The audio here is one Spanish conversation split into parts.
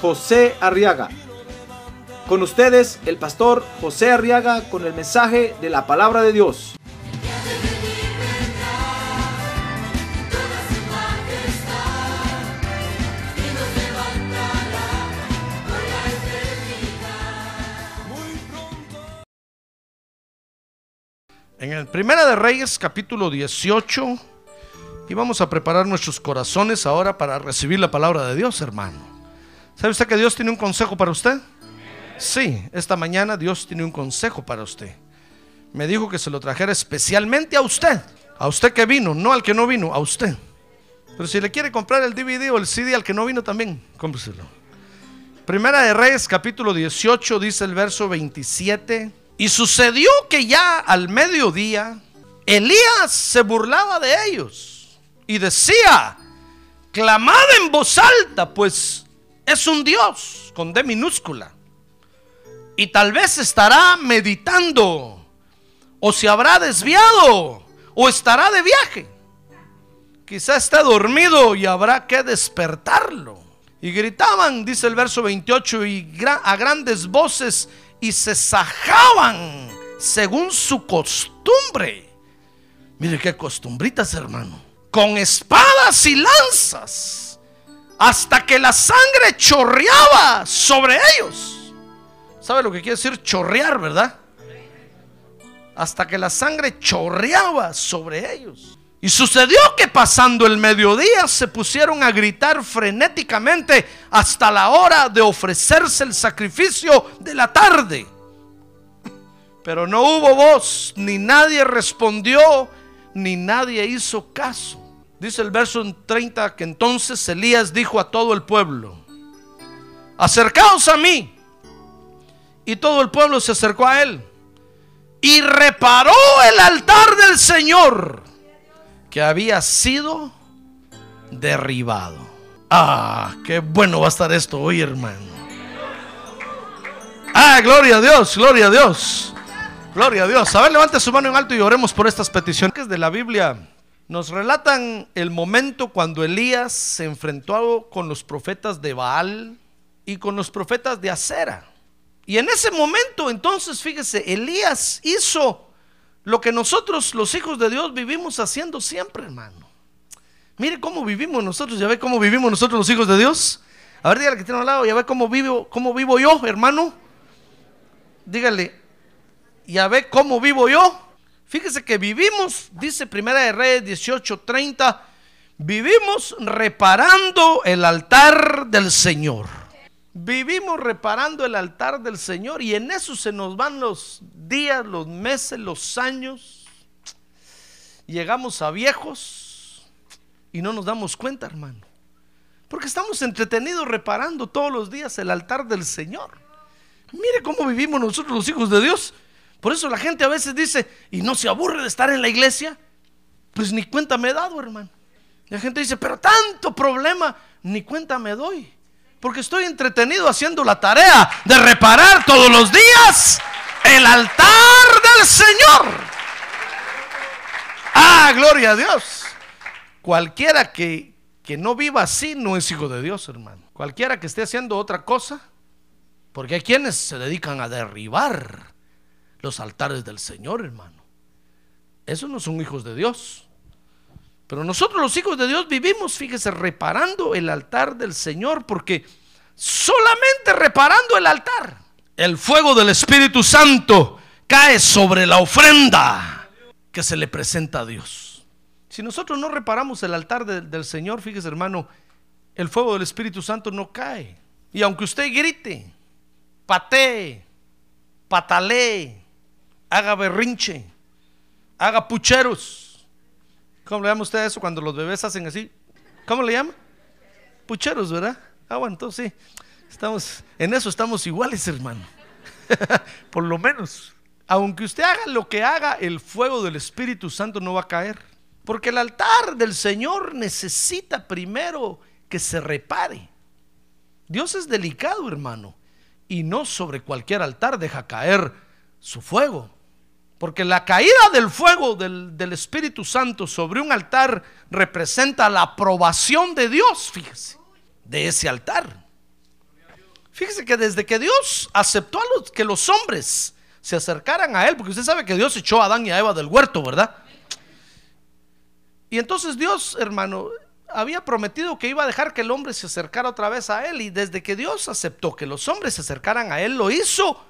José Arriaga. Con ustedes, el pastor José Arriaga con el mensaje de la palabra de Dios. En el Primera de Reyes, capítulo 18, y vamos a preparar nuestros corazones ahora para recibir la palabra de Dios, hermano. ¿Sabe usted que Dios tiene un consejo para usted? Sí, esta mañana Dios tiene un consejo para usted. Me dijo que se lo trajera especialmente a usted. A usted que vino, no al que no vino, a usted. Pero si le quiere comprar el DVD o el CD al que no vino también, cómpreselo. Primera de Reyes, capítulo 18, dice el verso 27. Y sucedió que ya al mediodía, Elías se burlaba de ellos y decía, clamad en voz alta, pues es un Dios con D minúscula. Y tal vez estará meditando, o se habrá desviado, o estará de viaje. Quizá está dormido y habrá que despertarlo. Y gritaban, dice el verso 28, y a grandes voces y se sajaban según su costumbre. Mire qué costumbritas, hermano. Con espadas y lanzas. Hasta que la sangre chorreaba sobre ellos. ¿Sabe lo que quiere decir chorrear, verdad? Hasta que la sangre chorreaba sobre ellos. Y sucedió que pasando el mediodía se pusieron a gritar frenéticamente hasta la hora de ofrecerse el sacrificio de la tarde. Pero no hubo voz, ni nadie respondió, ni nadie hizo caso. Dice el verso 30 que entonces Elías dijo a todo el pueblo, acercaos a mí. Y todo el pueblo se acercó a él. Y reparó el altar del Señor que había sido derribado. Ah, qué bueno va a estar esto hoy, hermano. Ah, gloria a Dios, gloria a Dios. Gloria a Dios. A ver, levante su mano en alto y oremos por estas peticiones de la Biblia. Nos relatan el momento cuando Elías se enfrentó con los profetas de Baal y con los profetas de Acera. Y en ese momento, entonces, fíjese, Elías hizo lo que nosotros, los hijos de Dios, vivimos haciendo siempre, hermano. Mire cómo vivimos nosotros, ya ve cómo vivimos nosotros los hijos de Dios. A ver, dígale que tiene al lado, ya ve cómo vivo, cómo vivo yo, hermano. Dígale, ya ve cómo vivo yo. Fíjese que vivimos, dice Primera de Reyes 18:30, vivimos reparando el altar del Señor. Vivimos reparando el altar del Señor y en eso se nos van los días, los meses, los años. Llegamos a viejos y no nos damos cuenta, hermano. Porque estamos entretenidos reparando todos los días el altar del Señor. Mire cómo vivimos nosotros los hijos de Dios. Por eso la gente a veces dice, y no se aburre de estar en la iglesia. Pues ni cuenta me he dado, hermano. La gente dice, pero tanto problema, ni cuenta me doy. Porque estoy entretenido haciendo la tarea de reparar todos los días el altar del Señor. Ah, gloria a Dios. Cualquiera que, que no viva así no es hijo de Dios, hermano. Cualquiera que esté haciendo otra cosa, porque hay quienes se dedican a derribar los altares del Señor, hermano. Esos no son hijos de Dios. Pero nosotros los hijos de Dios vivimos, fíjese, reparando el altar del Señor, porque solamente reparando el altar, el fuego del Espíritu Santo cae sobre la ofrenda que se le presenta a Dios. Si nosotros no reparamos el altar del Señor, fíjese hermano, el fuego del Espíritu Santo no cae. Y aunque usted grite, patee, patalee, haga berrinche, haga pucheros, ¿Cómo le llama usted eso cuando los bebés hacen así? ¿Cómo le llama? Pucheros, ¿verdad? Ah, bueno, entonces sí. Estamos, en eso estamos iguales, hermano. Por lo menos. Aunque usted haga lo que haga, el fuego del Espíritu Santo no va a caer. Porque el altar del Señor necesita primero que se repare. Dios es delicado, hermano. Y no sobre cualquier altar deja caer su fuego. Porque la caída del fuego del, del Espíritu Santo sobre un altar representa la aprobación de Dios, fíjese, de ese altar. Fíjese que desde que Dios aceptó a los, que los hombres se acercaran a Él, porque usted sabe que Dios echó a Adán y a Eva del huerto, ¿verdad? Y entonces Dios, hermano, había prometido que iba a dejar que el hombre se acercara otra vez a Él. Y desde que Dios aceptó que los hombres se acercaran a Él, lo hizo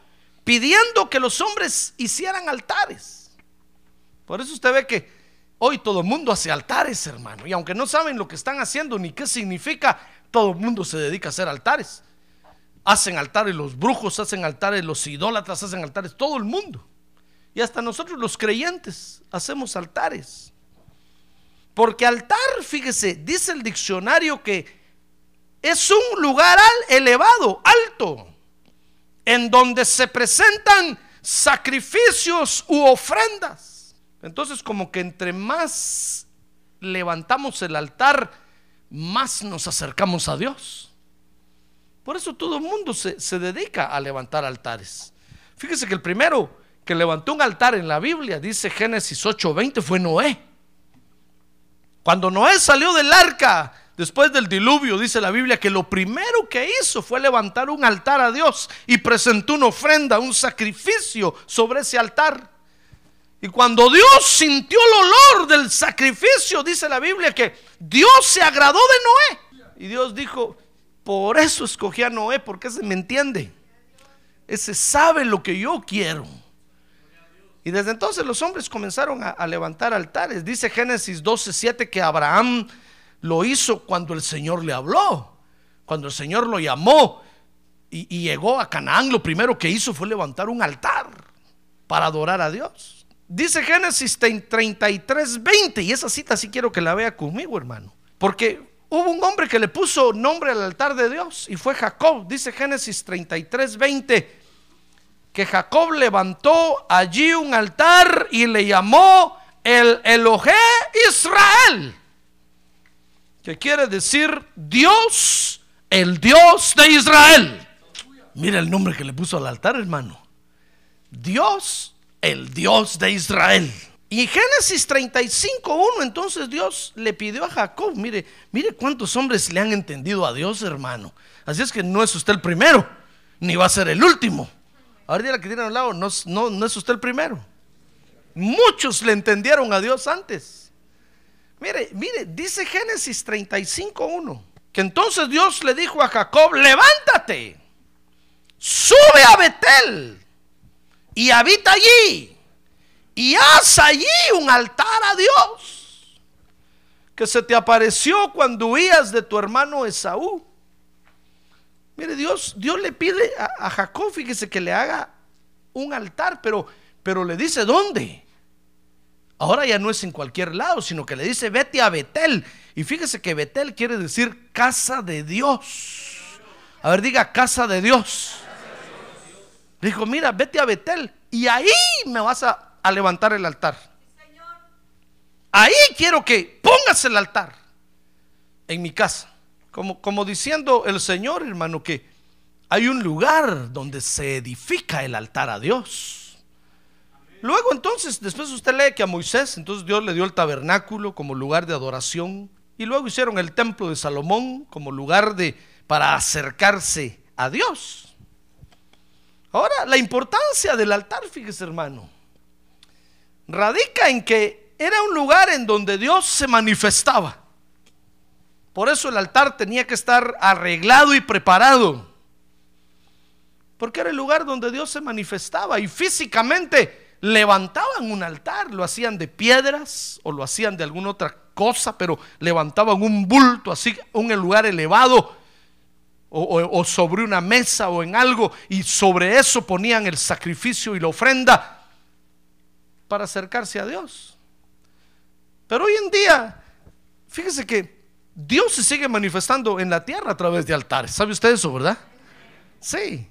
pidiendo que los hombres hicieran altares. Por eso usted ve que hoy todo el mundo hace altares, hermano. Y aunque no saben lo que están haciendo ni qué significa, todo el mundo se dedica a hacer altares. Hacen altares los brujos, hacen altares los idólatras, hacen altares todo el mundo. Y hasta nosotros los creyentes hacemos altares. Porque altar, fíjese, dice el diccionario que es un lugar elevado, alto, en donde se presentan sacrificios u ofrendas. Entonces, como que entre más levantamos el altar, más nos acercamos a Dios. Por eso todo el mundo se, se dedica a levantar altares. Fíjese que el primero que levantó un altar en la Biblia, dice Génesis 8:20, fue Noé. Cuando Noé salió del arca, después del diluvio, dice la Biblia que lo primero que hizo fue levantar un altar a Dios y presentó una ofrenda, un sacrificio sobre ese altar. Y cuando Dios sintió el olor del sacrificio, dice la Biblia que Dios se agradó de Noé. Y Dios dijo, por eso escogí a Noé, porque ese me entiende. Ese sabe lo que yo quiero. Y desde entonces los hombres comenzaron a, levantar altares. Dice Génesis 12:7 que Abraham lo hizo cuando el Señor le habló, cuando el Señor lo llamó y, llegó a Canaán. Lo primero que hizo fue levantar un altar para adorar a Dios. Dice Génesis 33:20 y esa cita sí quiero que la vea conmigo, hermano, porque Hubo un hombre que le puso nombre al altar de Dios y fue Jacob. Dice Génesis 33, 20 que Jacob levantó allí un altar y le llamó el Elohe Israel, que quiere decir Dios, el Dios de Israel. Mira el nombre que le puso al altar, hermano. Dios, el Dios de Israel. Y Génesis 35.1, entonces Dios le pidió a Jacob, mire, mire cuántos hombres le han entendido a Dios, hermano. Así es que no es usted el primero, ni va a ser el último. Ahora la que tiene al lado, no, no, no es usted el primero. Muchos le entendieron a Dios antes. Mire, mire, dice Génesis 35.1, que entonces Dios le dijo a Jacob, levántate, sube a Betel y habita allí y haz allí un altar a Dios que se te apareció cuando huías de tu hermano Esaú. Mire, Dios, Dios le pide a, Jacob, fíjese que le haga un altar, pero, pero le dice dónde. Ahora ya no es en cualquier lado, sino que le dice vete a Betel. Y fíjese que Betel quiere decir casa de Dios. A ver, diga casa de Dios. Dijo, mira, vete a Betel y ahí me vas a levantar el altar. Ahí quiero que pongas el altar en mi casa. Como, como diciendo el Señor, hermano, que hay un lugar donde se edifica el altar a Dios. Luego entonces, después usted lee que a Moisés, entonces Dios le dio el tabernáculo como lugar de adoración. Y luego hicieron el templo de Salomón como lugar de para acercarse a Dios. Ahora, la importancia del altar, fíjese hermano radica en que era un lugar en donde Dios se manifestaba. Por eso el altar tenía que estar arreglado y preparado. Porque era el lugar donde Dios se manifestaba y físicamente levantaban un altar, lo hacían de piedras o lo hacían de alguna otra cosa, pero levantaban un bulto así, un lugar elevado o, o sobre una mesa o en algo y sobre eso ponían el sacrificio y la ofrenda para acercarse a Dios. Pero hoy en día, fíjese que Dios se sigue manifestando en la tierra a través de altares. ¿Sabe usted eso, verdad? Sí.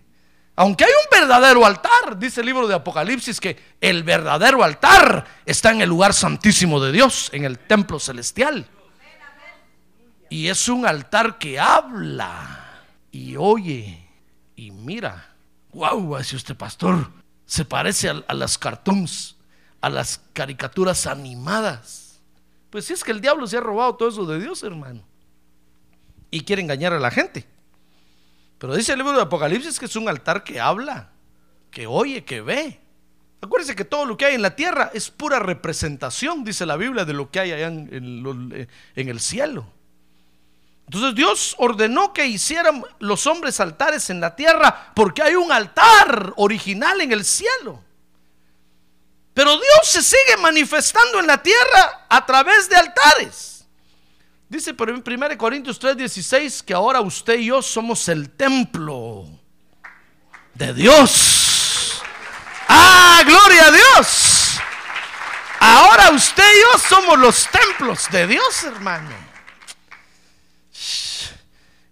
Aunque hay un verdadero altar, dice el libro de Apocalipsis que el verdadero altar está en el lugar santísimo de Dios, en el templo celestial. Y es un altar que habla y oye y mira. Wow, dice usted, pastor, se parece a, las cartoons, a las caricaturas animadas. Pues si es que el diablo se ha robado todo eso de Dios, hermano. Y quiere engañar a la gente. Pero dice el libro de Apocalipsis que es un altar que habla, que oye, que ve. Acuérdense que todo lo que hay en la tierra es pura representación, dice la Biblia, de lo que hay allá en, en, eh, el cielo. Entonces Dios ordenó que hicieran los hombres altares en la tierra porque hay un altar original en el cielo. Pero Dios se sigue manifestando en la tierra a través de altares. Dice en 1 Corintios 3:16 que ahora usted y yo somos el templo de Dios. ¡Ah, gloria a Dios! Ahora usted y yo somos los templos de Dios, hermano.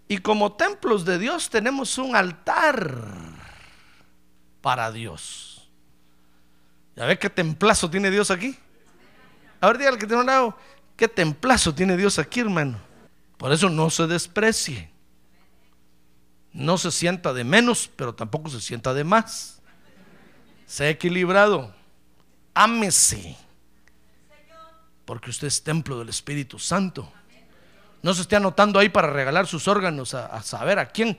Y como templos de Dios tenemos un altar para Dios. ¿Ya ve qué templazo tiene Dios aquí? A ver, dígale que tiene un lado. Qué templazo tiene Dios aquí, hermano. Por eso no se desprecie. No se sienta de menos, pero tampoco se sienta de más. Sea equilibrado. Ámese. Porque usted es templo del Espíritu Santo. No se esté anotando ahí para regalar sus órganos a, saber a quién.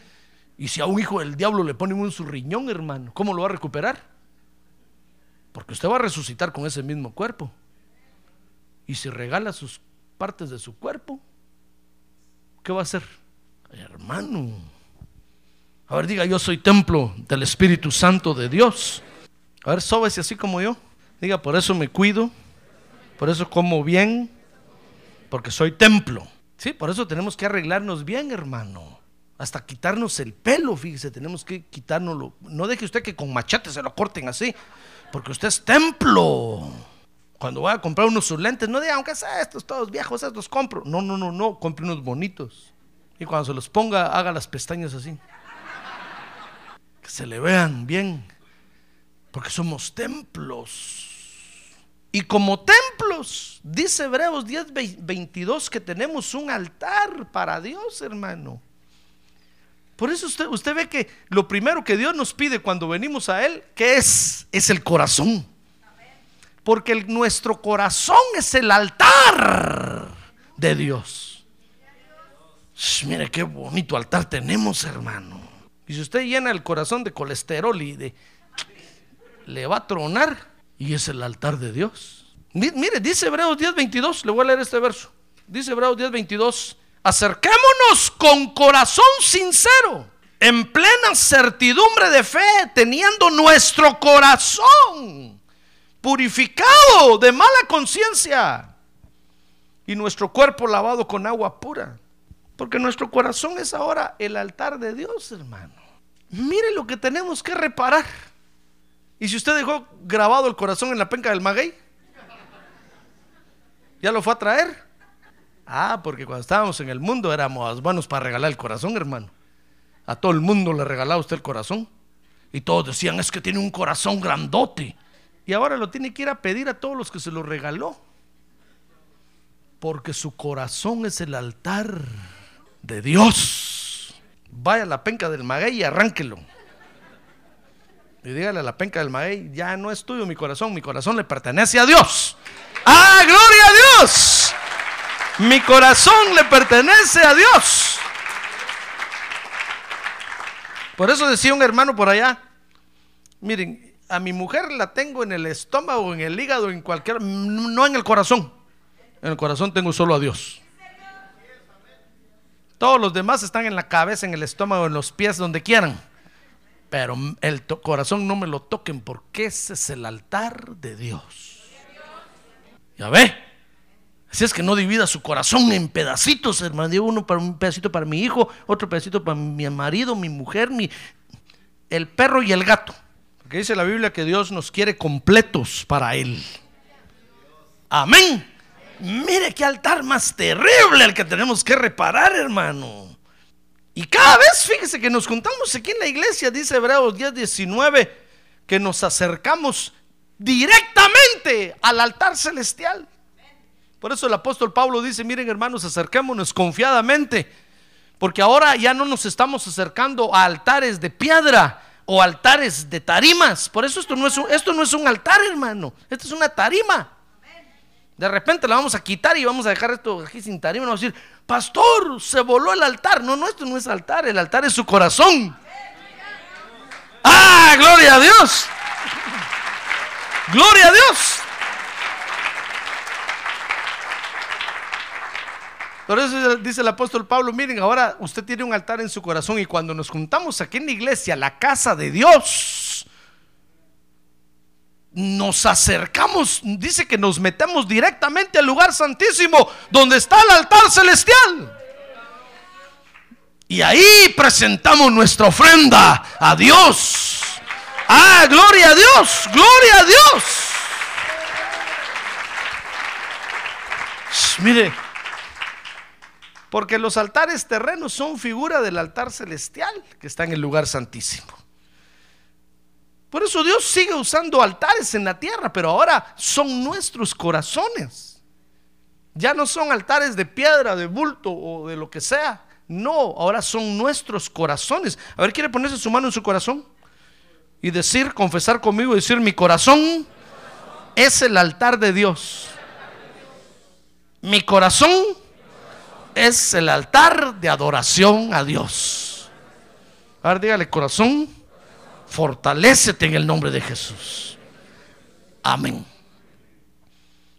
Y si a un hijo del diablo le ponen un su riñón, hermano, ¿cómo lo va a recuperar? Porque usted va a resucitar con ese mismo cuerpo. Y si regala sus partes de su cuerpo, ¿qué va a hacer? Hermano. A ver, diga, yo soy templo del Espíritu Santo de Dios. A ver, sóbese así como yo. Diga, por eso me cuido, por eso como bien, porque soy templo. Sí, por eso tenemos que arreglarnos bien, hermano. Hasta quitarnos el pelo, fíjese, tenemos que quitárnoslo. No deje usted que con machete se lo corten así, porque usted es templo. Cuando voy a comprar unos sus lentes, no diga, aunque sea estos todos viejos, estos compro. No, no, no, no, compre unos bonitos. Y cuando se los ponga, haga las pestañas así. Que se le vean bien. Porque somos templos. Y como templos, dice Hebreos 10, 22, que tenemos un altar para Dios, hermano. Por eso usted, usted ve que lo primero que Dios nos pide cuando venimos a Él, ¿qué es? Es el corazón. Porque nuestro corazón es el altar de Dios. Mire qué bonito altar tenemos, hermano. Y si usted llena el corazón de colesterol y de le va a tronar y es el altar de Dios. Mire, dice Hebreos 10:22, le voy a leer este verso. Dice Hebreos 10:22, acerquémonos con corazón sincero, en plena certidumbre de fe, teniendo nuestro corazón purificado de mala conciencia y nuestro cuerpo lavado con agua pura. Porque nuestro corazón es ahora el altar de Dios, hermano. Mire lo que tenemos que reparar. ¿Y si usted dejó grabado el corazón en la penca del maguey? ¿Ya lo fue a traer? Ah, porque cuando estábamos en el mundo éramos buenos para regalar el corazón, hermano. A todo el mundo le regalaba usted el corazón. Y todos decían, es que tiene un corazón grandote. Y ahora lo tiene que ir a pedir a todos los que se lo regaló. Porque su corazón es el altar de Dios. Vaya a la penca del maguey y arránquelo. Y dígale a la penca del maguey, ya no es tuyo mi corazón, mi corazón le pertenece a Dios. ¡Ah, gloria a Dios! Mi corazón le pertenece a Dios. Por eso decía un hermano por allá, miren, a mi mujer la tengo en el estómago, en el hígado, en cualquier, no en el corazón. En el corazón tengo solo a Dios. Todos los demás están en la cabeza, en el estómago, en los pies, donde quieran. Pero el corazón no me lo toquen porque ese es el altar de Dios. Ya ve. Así es que no divida su corazón en pedacitos, hermano. uno para un pedacito para mi hijo, otro pedacito para mi marido, mi mujer, mi, el perro y el gato. Porque dice la Biblia que Dios nos quiere completos para Él. Amén. Mire qué altar más terrible el que tenemos que reparar, hermano. Y cada vez, fíjese que nos juntamos aquí en la iglesia, dice Hebreos 10, 19, que nos acercamos directamente al altar celestial. Por eso el apóstol Pablo dice, miren hermanos, acerquémonos confiadamente, porque ahora ya no nos estamos acercando a altares de piedra o altares de tarimas. Por eso esto no es un, esto no es un altar, hermano, esto es una tarima. De repente la vamos a quitar y vamos a dejar esto aquí sin tarima. Vamos a decir, pastor, se voló el altar. No, no, esto no es altar, el altar es su corazón. ¡Ah, gloria a Dios! ¡Gloria a Dios! Por eso dice el apóstol Pablo, miren, ahora usted tiene un altar en su corazón y cuando nos juntamos aquí en la iglesia, la casa de Dios, nos acercamos, dice que nos metemos directamente al lugar santísimo donde está el altar celestial. Y ahí presentamos nuestra ofrenda a Dios. Ah, gloria a Dios, gloria a Dios. Mire, porque los altares terrenos son figura del altar celestial que está en el lugar santísimo. Por eso Dios sigue usando altares en la tierra, pero ahora son nuestros corazones. Ya no son altares de piedra, de bulto o de lo que sea. No, ahora son nuestros corazones. A ver, ¿quiere ponerse su mano en su corazón? Y decir, confesar conmigo, decir, mi corazón es el altar de Dios. Mi corazón es el altar de adoración a Dios. A ver, dígale, corazón, fortalécete en el nombre de Jesús. Amén.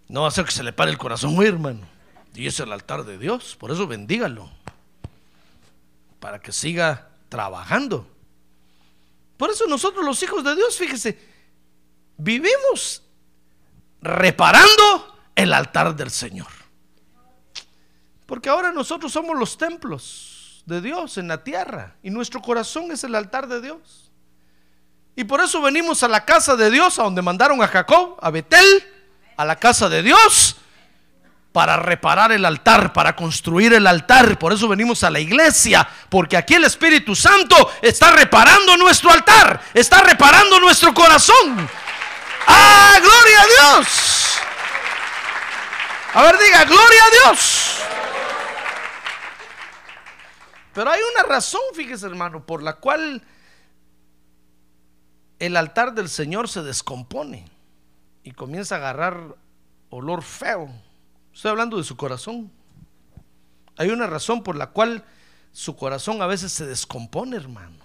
No va a ser que se le pare el corazón, hermano. Y es el altar de Dios. Por eso bendígalo. Para que siga trabajando. Por eso nosotros los hijos de Dios, fíjese, vivimos reparando el altar del Señor. Porque ahora nosotros somos los templos de Dios en la tierra y nuestro corazón es el altar de Dios. Y por eso venimos a la casa de Dios, a donde mandaron a Jacob, a Betel, a la casa de Dios, para reparar el altar, para construir el altar. Por eso venimos a la iglesia, porque aquí el Espíritu Santo está reparando nuestro altar, está reparando nuestro corazón. ¡Ah, gloria a Dios! A ver, diga, gloria a Dios. Pero hay una razón, fíjese hermano, por la cual el altar del Señor se descompone y comienza a agarrar olor feo. Estoy hablando de su corazón. Hay una razón por la cual su corazón a veces se descompone, hermano.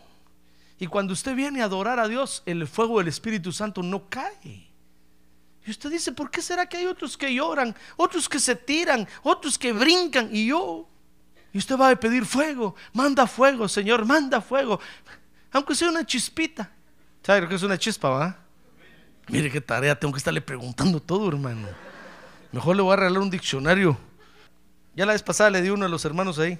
Y cuando usted viene a adorar a Dios, el fuego del Espíritu Santo no cae. Y usted dice, ¿por qué será que hay otros que lloran, otros que se tiran, otros que brincan y yo? Y usted va a pedir fuego, manda fuego, Señor, manda fuego. Aunque sea una chispita. ¿Sabe lo que es una chispa, va? Mire qué tarea, tengo que estarle preguntando todo, hermano. Mejor le voy a regalar un diccionario. Ya la vez pasada le di uno a los hermanos ahí.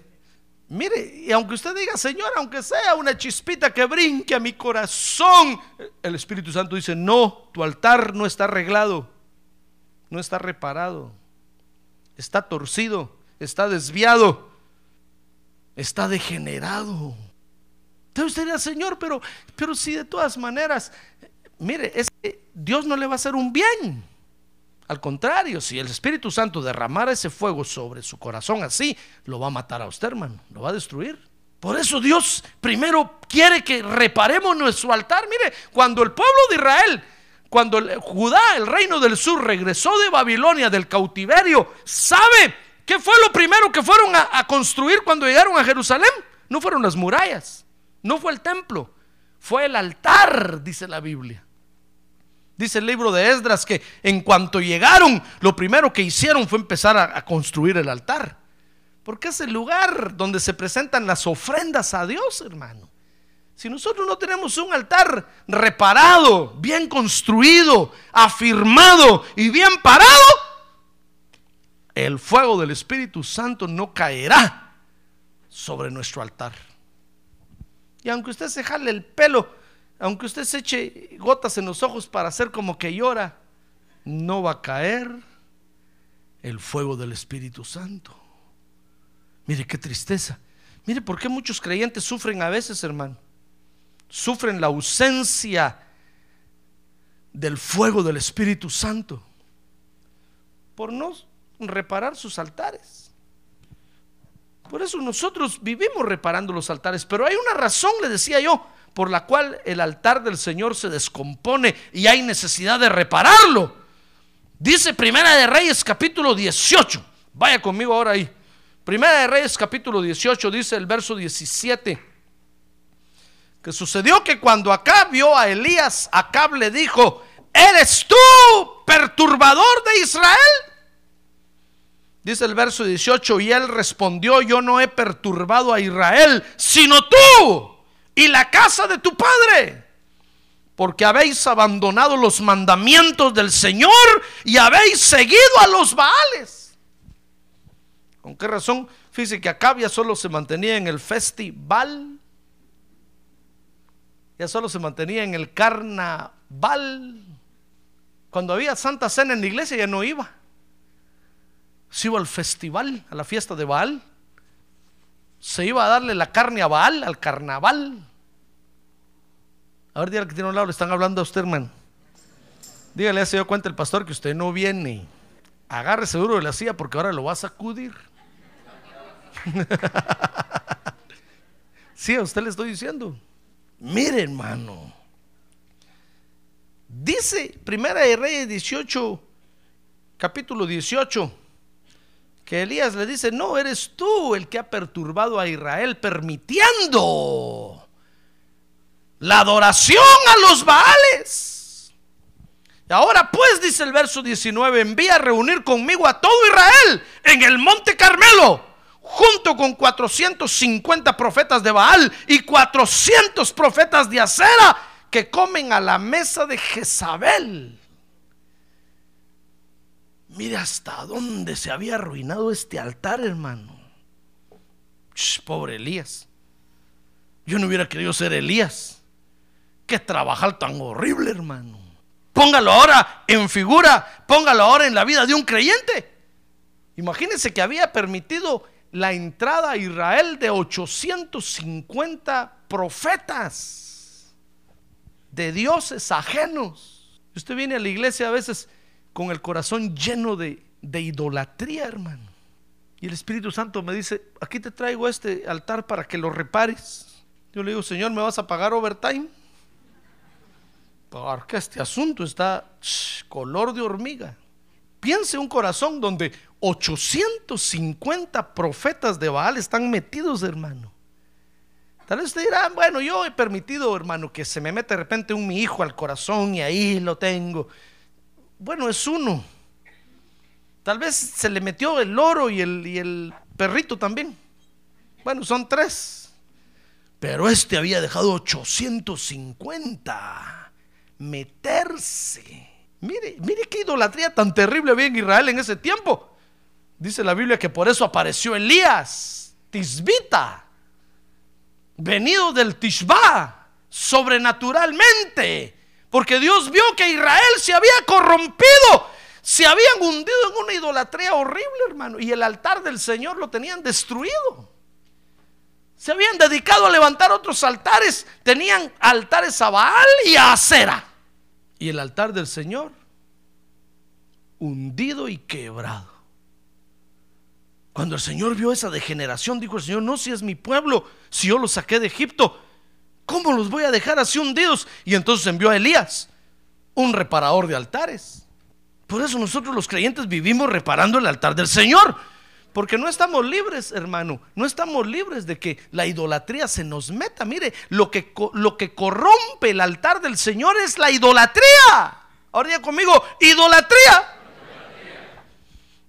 Mire, y aunque usted diga, Señor, aunque sea una chispita que brinque a mi corazón, el Espíritu Santo dice, no, tu altar no está arreglado, no está reparado, está torcido, está desviado está degenerado. Entonces usted Señor, pero, pero si de todas maneras, mire, es que Dios no le va a hacer un bien. Al contrario, si el Espíritu Santo derramara ese fuego sobre su corazón así, lo va a matar a usted, hermano, lo va a destruir. Por eso Dios primero quiere que reparemos nuestro altar. Mire, cuando el pueblo de Israel, cuando Judá, el reino del sur, regresó de Babilonia del cautiverio, ¿sabe? ¿Qué fue lo primero que fueron a, construir cuando llegaron a Jerusalén? No fueron las murallas, no fue el templo, fue el altar, dice la Biblia. Dice el libro de Esdras que en cuanto llegaron, lo primero que hicieron fue empezar a, construir el altar. Porque es el lugar donde se presentan las ofrendas a Dios, hermano. Si nosotros no tenemos un altar reparado, bien construido, afirmado y bien parado, el fuego del Espíritu Santo no caerá sobre nuestro altar. Y aunque usted se jale el pelo, aunque usted se eche gotas en los ojos para hacer como que llora, no va a caer el fuego del Espíritu Santo. Mire qué tristeza. Mire, ¿por qué muchos creyentes sufren a veces, hermano? Sufren la ausencia del fuego del Espíritu Santo por no reparar sus altares. Por eso nosotros vivimos reparando los altares, pero hay una razón, le decía yo, por la cual el altar del Señor se descompone y hay necesidad de repararlo. Dice Primera de Reyes capítulo 18. Vaya conmigo ahora ahí. Primera de Reyes capítulo 18 dice el verso 17. Que sucedió que cuando Acab vio a Elías, Acab le dijo, ¿eres tú perturbador de Israel? Dice el verso 18, y él respondió, yo no he perturbado a Israel, sino tú y la casa de tu padre, porque habéis abandonado los mandamientos del Señor y habéis seguido a los Baales. ¿Con qué razón? Fíjese que acá ya solo se mantenía en el festival, ya solo se mantenía en el carnaval. Cuando había Santa Cena en la iglesia ya no iba. Se iba al festival, a la fiesta de Baal se iba a darle la carne a Baal, al carnaval. A ver, dígale que tiene un lado, le están hablando a usted, hermano. Dígale, ya se dio cuenta el pastor que usted no viene. Agárrese duro de la silla porque ahora lo va a sacudir. sí, a usted le estoy diciendo. Mire, hermano. Dice Primera de Reyes 18, capítulo 18 que Elías le dice, no, eres tú el que ha perturbado a Israel permitiendo la adoración a los Baales. Y ahora pues, dice el verso 19, envía a reunir conmigo a todo Israel en el monte Carmelo, junto con 450 profetas de Baal y 400 profetas de Acera que comen a la mesa de Jezabel. Mire hasta dónde se había arruinado este altar, hermano. pobre Elías. Yo no hubiera querido ser Elías. Qué trabajar tan horrible, hermano. Póngalo ahora en figura, póngalo ahora en la vida de un creyente. Imagínense que había permitido la entrada a Israel de 850 profetas de dioses ajenos. Usted viene a la iglesia a veces con el corazón lleno de, idolatría, hermano. Y el Espíritu Santo me dice, aquí te traigo este altar para que lo repares. Yo le digo, Señor, ¿me vas a pagar overtime? Porque este asunto está color de hormiga. Piense un corazón donde 850 profetas de Baal están metidos, hermano. Tal vez usted dirá, bueno, yo he permitido, hermano, que se me mete de repente un mi hijo al corazón y ahí lo tengo. Bueno, es uno. Tal vez se le metió el loro y el, y el perrito también. Bueno, son tres. Pero este había dejado 850 meterse. Mire, mire qué idolatría tan terrible había en Israel en ese tiempo. Dice la Biblia que por eso apareció Elías, Tisbita, venido del Tishba, sobrenaturalmente porque Dios vio que Israel se había corrompido, se habían hundido en una idolatría horrible, hermano. Y el altar del Señor lo tenían destruido. Se habían dedicado a levantar otros altares. Tenían altares a Baal y a Acera. Y el altar del Señor hundido y quebrado. Cuando el Señor vio esa degeneración, dijo el Señor, no, si es mi pueblo, si yo lo saqué de Egipto, ¿Cómo los voy a dejar así hundidos? Y entonces envió a Elías, un reparador de altares. Por eso nosotros los creyentes vivimos reparando el altar del Señor. Porque no estamos libres, hermano. No estamos libres de que la idolatría se nos meta. Mire, lo que, lo que corrompe el altar del Señor es la idolatría. Ahora ya conmigo, idolatría.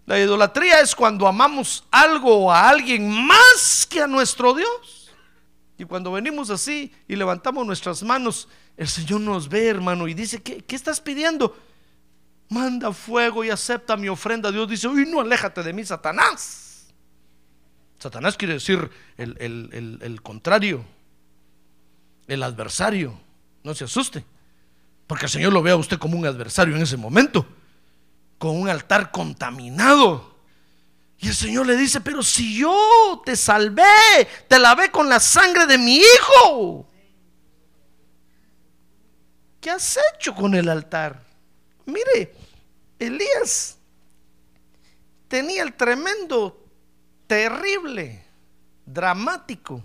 La idolatría es cuando amamos algo o a alguien más que a nuestro Dios. Y cuando venimos así y levantamos nuestras manos, el Señor nos ve, hermano, y dice, ¿qué, estás pidiendo? Manda fuego y acepta mi ofrenda. Dios dice, uy, no, aléjate de mí, Satanás. Satanás quiere decir el, el contrario, el adversario. No se asuste, porque el Señor lo ve a usted como un adversario en ese momento, con un altar contaminado. Y el Señor le dice, pero si yo te salvé, te lavé con la sangre de mi hijo. ¿Qué has hecho con el altar? Mire, Elías tenía el tremendo, terrible, dramático,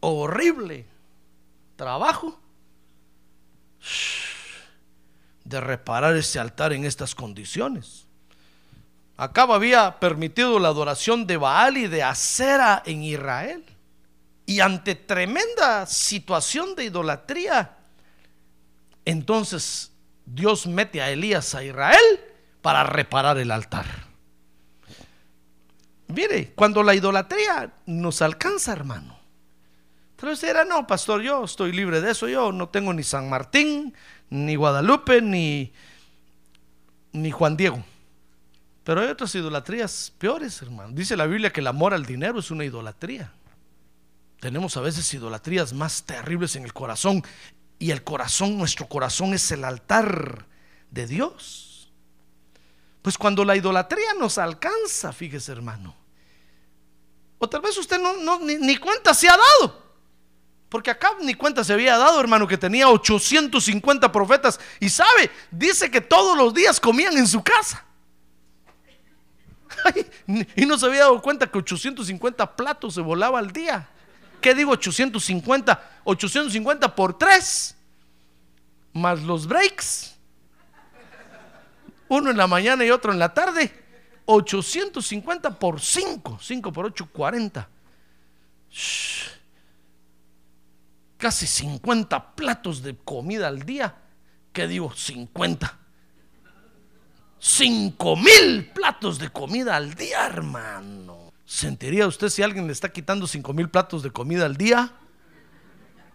horrible trabajo de reparar ese altar en estas condiciones. Acab había permitido la adoración de Baal y de Acera en Israel. Y ante tremenda situación de idolatría, entonces Dios mete a Elías a Israel para reparar el altar. Mire, cuando la idolatría nos alcanza, hermano. Entonces era, no, pastor, yo estoy libre de eso, yo no tengo ni San Martín, ni Guadalupe, ni, ni Juan Diego. Pero hay otras idolatrías peores, hermano. Dice la Biblia que el amor al dinero es una idolatría. Tenemos a veces idolatrías más terribles en el corazón. Y el corazón, nuestro corazón es el altar de Dios. Pues cuando la idolatría nos alcanza, fíjese hermano. O tal vez usted no, ni, ni cuenta se ha dado. Porque acá ni cuenta se había dado, hermano, que tenía 850 profetas. Y sabe, dice que todos los días comían en su casa. y no se había dado cuenta que 850 platos se volaba al día. ¿Qué digo 850? 850 por 3. Más los breaks. Uno en la mañana y otro en la tarde. 850 por 5. 5 por 8, 40. Casi 50 platos de comida al día. ¿Qué digo? 50. 5 mil platos de comida al día, hermano. ¿Sentiría usted si alguien le está quitando 5 mil platos de comida al día?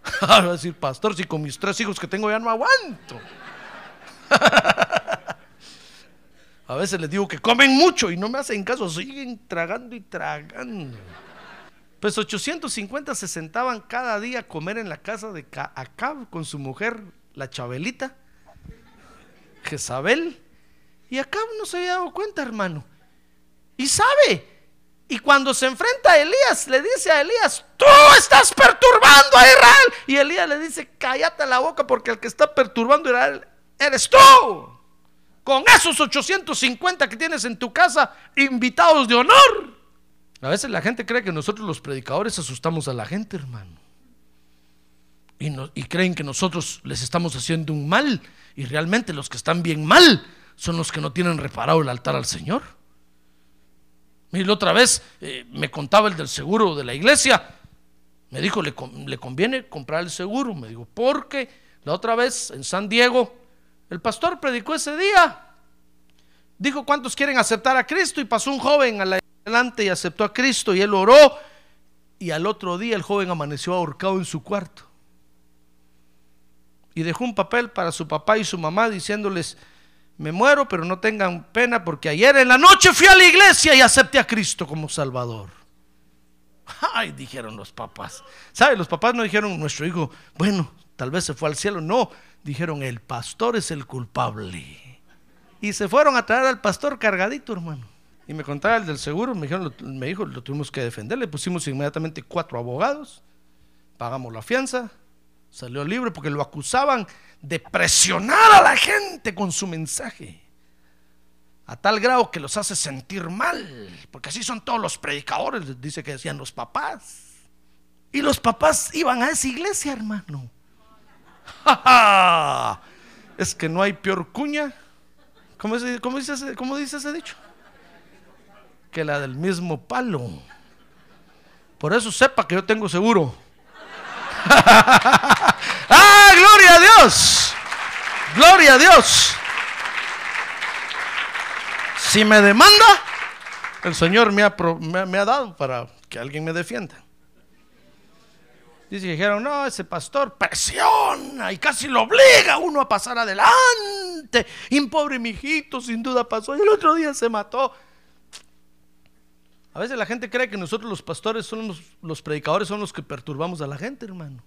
Va a decir, pastor, si con mis tres hijos que tengo ya no aguanto. a veces les digo que comen mucho y no me hacen caso, siguen tragando y tragando. Pues 850 se sentaban cada día a comer en la casa de Acab con su mujer, la Chabelita, Jezabel. Y acá no se había dado cuenta, hermano. Y sabe. Y cuando se enfrenta a Elías, le dice a Elías, tú estás perturbando a Israel. Y Elías le dice, cállate la boca porque el que está perturbando a Israel eres tú. Con esos 850 que tienes en tu casa, invitados de honor. A veces la gente cree que nosotros los predicadores asustamos a la gente, hermano. Y, y creen que nosotros les estamos haciendo un mal. Y realmente los que están bien mal son los que no tienen reparado el altar al Señor. Y la otra vez eh, me contaba el del seguro de la iglesia. Me dijo, le, le conviene comprar el seguro. Me dijo, porque la otra vez en San Diego, el pastor predicó ese día. Dijo, ¿cuántos quieren aceptar a Cristo? Y pasó un joven adelante y aceptó a Cristo y él oró. Y al otro día el joven amaneció ahorcado en su cuarto. Y dejó un papel para su papá y su mamá diciéndoles, me muero, pero no tengan pena porque ayer en la noche fui a la iglesia y acepté a Cristo como Salvador. Ay, dijeron los papás. ¿Sabe? Los papás no dijeron nuestro hijo, bueno, tal vez se fue al cielo. No, dijeron el pastor es el culpable. Y se fueron a traer al pastor cargadito, hermano. Y me contaba el del seguro, me dijeron, me dijo, lo tuvimos que defender. Le pusimos inmediatamente cuatro abogados, pagamos la fianza, salió libre porque lo acusaban de presionar a la gente con su mensaje. A tal grado que los hace sentir mal. Porque así son todos los predicadores, dice que decían los papás. Y los papás iban a esa iglesia, hermano. es que no hay peor cuña. ¿Cómo, dice, ¿Cómo dice ese dicho? Que la del mismo palo. Por eso sepa que yo tengo seguro. ¡Ah, gloria a Dios! ¡Gloria a Dios! Si me demanda, el Señor me ha, me ha dado para que alguien me defienda. Dice dijeron, no, ese pastor presiona y casi lo obliga a uno a pasar adelante. Y un pobre mijito sin duda pasó y el otro día se mató. A veces la gente cree que nosotros los pastores son los predicadores, son los que perturbamos a la gente, hermano.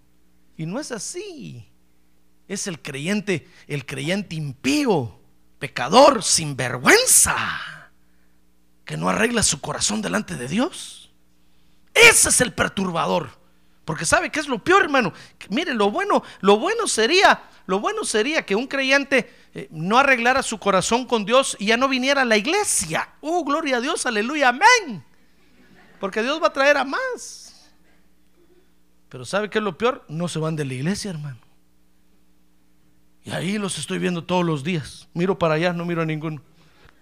Y no es así. Es el creyente, el creyente impío, pecador, sin vergüenza. que no arregla su corazón delante de Dios. Ese es el perturbador. Porque sabe que es lo peor, hermano. Mire, lo bueno, lo bueno sería, lo bueno sería que un creyente eh, no arreglara su corazón con Dios y ya no viniera a la iglesia. Oh, gloria a Dios, aleluya, amén. Porque Dios va a traer a más. Pero ¿sabe qué es lo peor? No se van de la iglesia, hermano. Y ahí los estoy viendo todos los días. Miro para allá, no miro a ninguno.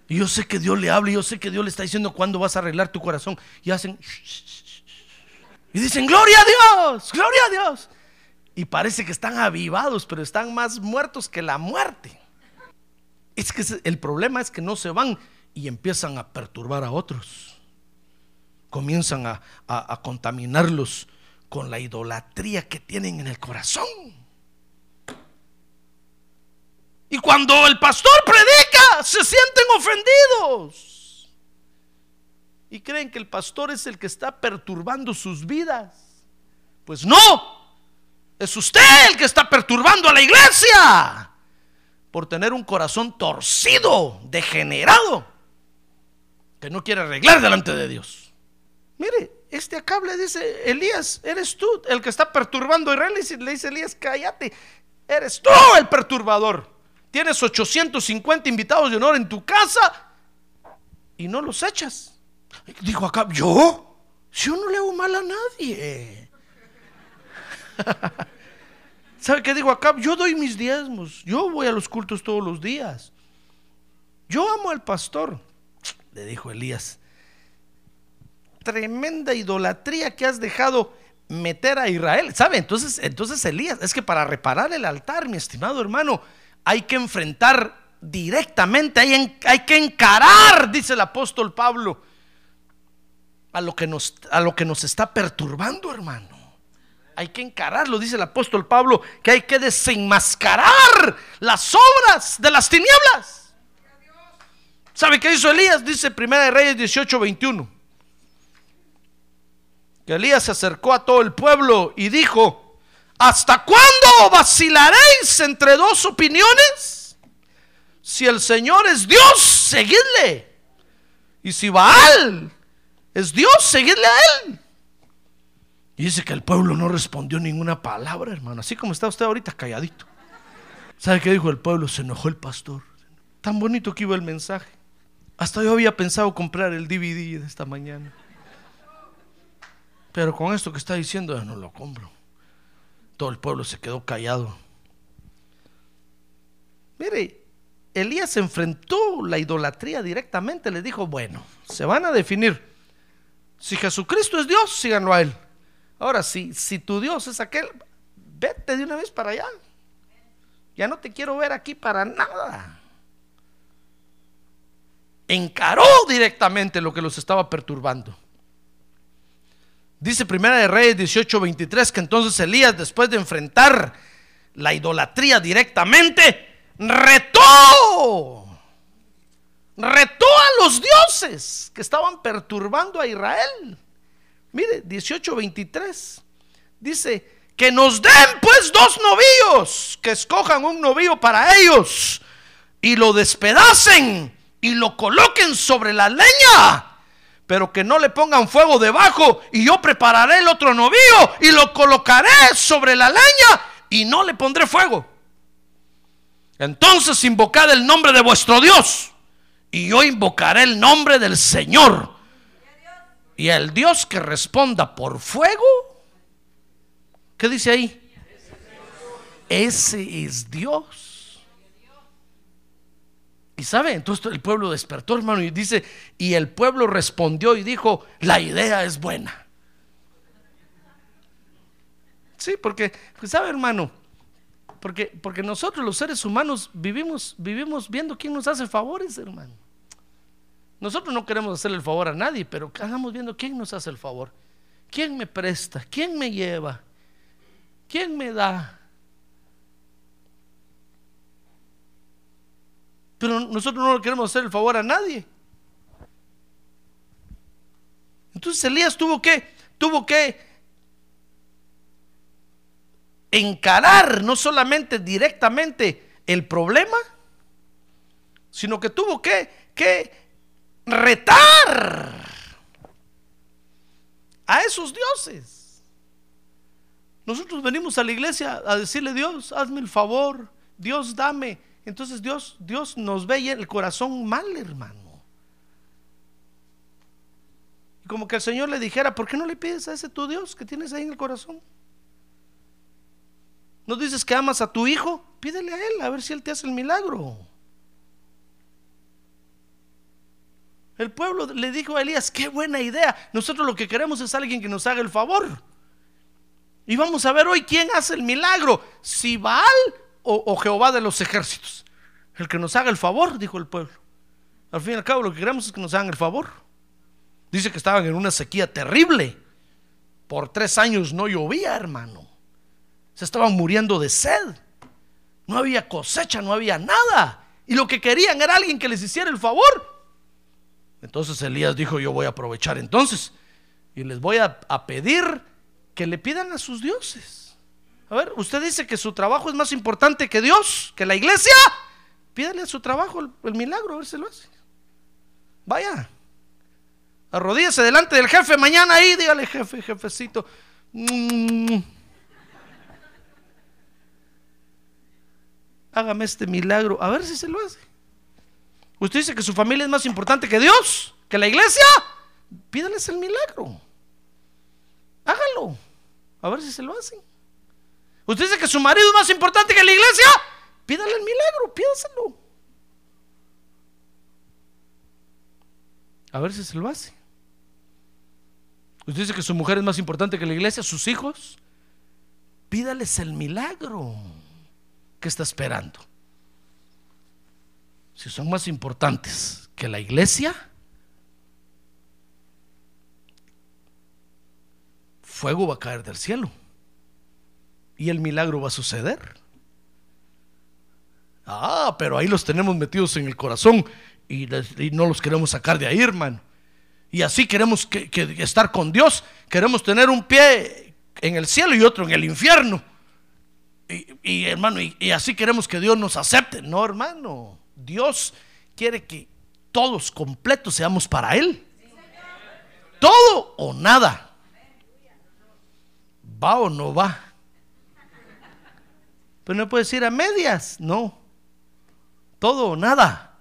Y yo sé que Dios le habla y yo sé que Dios le está diciendo cuándo vas a arreglar tu corazón. Y hacen... Y dicen, gloria a Dios, gloria a Dios. Y parece que están avivados, pero están más muertos que la muerte. Es que el problema es que no se van y empiezan a perturbar a otros. Comienzan a, a contaminarlos con la idolatría que tienen en el corazón. Y cuando el pastor predica, se sienten ofendidos. Y creen que el pastor es el que está perturbando sus vidas. Pues no, es usted el que está perturbando a la iglesia por tener un corazón torcido, degenerado, que no quiere arreglar delante de Dios. Mire, este acá le dice, Elías, eres tú el que está perturbando a Israel. Y le dice Elías, cállate, eres tú el perturbador. Tienes 850 invitados de honor en tu casa y no los echas. Dijo acá, ¿yo? Yo no le hago mal a nadie. ¿Sabe qué digo acá? Yo doy mis diezmos. Yo voy a los cultos todos los días. Yo amo al pastor. Le dijo Elías. Tremenda idolatría que has dejado meter a Israel. ¿Sabe? Entonces, entonces Elías, es que para reparar el altar, mi estimado hermano, hay que enfrentar directamente, hay, hay, que encarar, dice el apóstol Pablo, a lo, que nos, a lo que nos está perturbando, hermano. Hay que encararlo, dice el apóstol Pablo, que hay que desenmascarar las obras de las tinieblas. ¿Sabe qué hizo Elías? Dice Primera de Reyes 18, 21. Que Elías se acercó a todo el pueblo y dijo, ¿Hasta cuándo vacilaréis entre dos opiniones? Si el Señor es Dios, seguidle. Y si Baal es Dios, seguidle a él. Y dice que el pueblo no respondió ninguna palabra, hermano. Así como está usted ahorita calladito. ¿Sabe qué dijo el pueblo? Se enojó el pastor. Tan bonito que iba el mensaje. Hasta yo había pensado comprar el DVD de esta mañana. Pero con esto que está diciendo, ya no lo compro. Todo el pueblo se quedó callado. Mire, Elías enfrentó la idolatría directamente. Le dijo, bueno, se van a definir. Si Jesucristo es Dios, síganlo a Él. Ahora, si, si tu Dios es aquel, vete de una vez para allá. Ya no te quiero ver aquí para nada. Encaró directamente lo que los estaba perturbando. Dice Primera de Reyes 18:23 que entonces Elías, después de enfrentar la idolatría directamente, retó, retó a los dioses que estaban perturbando a Israel. Mire, 18:23 dice que nos den pues dos novillos, que escojan un novillo para ellos y lo despedacen y lo coloquen sobre la leña pero que no le pongan fuego debajo y yo prepararé el otro novillo y lo colocaré sobre la leña y no le pondré fuego. Entonces invocad el nombre de vuestro Dios y yo invocaré el nombre del Señor. Y el Dios que responda por fuego, ¿qué dice ahí? Ese es Dios. Y sabe, entonces el pueblo despertó, hermano, y dice, y el pueblo respondió y dijo, la idea es buena. Sí, porque, pues, sabe, hermano, porque, porque nosotros los seres humanos vivimos, vivimos viendo quién nos hace favores, hermano. Nosotros no queremos hacerle el favor a nadie, pero andamos viendo quién nos hace el favor. ¿Quién me presta? ¿Quién me lleva? ¿Quién me da? Pero nosotros no le queremos hacer el favor a nadie. Entonces Elías tuvo que, tuvo que encarar no solamente directamente el problema, sino que tuvo que, que retar a esos dioses. Nosotros venimos a la iglesia a decirle, Dios, hazme el favor, Dios, dame. Entonces Dios, Dios nos ve el corazón mal, hermano. Y como que el Señor le dijera, ¿por qué no le pides a ese tu Dios que tienes ahí en el corazón? ¿No dices que amas a tu hijo? Pídele a él, a ver si él te hace el milagro. El pueblo le dijo a Elías, qué buena idea. Nosotros lo que queremos es alguien que nos haga el favor. Y vamos a ver hoy quién hace el milagro, si Baal o, Jehová de los ejércitos. El que nos haga el favor, dijo el pueblo. Al fin y al cabo lo que queremos es que nos hagan el favor. Dice que estaban en una sequía terrible. Por tres años no llovía, hermano. Se estaban muriendo de sed. No había cosecha, no había nada. Y lo que querían era alguien que les hiciera el favor. Entonces Elías dijo, yo voy a aprovechar entonces. Y les voy a pedir que le pidan a sus dioses. A ver, usted dice que su trabajo es más importante que Dios, que la iglesia. Pídale a su trabajo el, milagro, a ver si lo hace. Vaya. Arrodíllese delante del jefe mañana ahí, dígale, jefe, jefecito. mm, hágame este milagro, a ver si se lo hace. Usted dice que su familia es más importante que Dios, que la iglesia. Pídales el milagro. Hágalo. A ver si se lo hacen. Usted dice que su marido es más importante que la iglesia. Pídale el milagro, pídaselo. A ver si se lo hace. Usted dice que su mujer es más importante que la iglesia, sus hijos. Pídales el milagro que está esperando. Si son más importantes que la iglesia, fuego va a caer del cielo y el milagro va a suceder. Ah, pero ahí los tenemos metidos en el corazón y, no los queremos sacar de ahí, hermano. Y así queremos que, estar con Dios. Queremos tener un pie en el cielo y otro en el infierno. Y, hermano, y así queremos que Dios nos acepte. No, hermano. Dios quiere que todos completos seamos para Él. Todo o nada. ¿Va o no va? Pero no puede decir a medias. No. Todo o nada.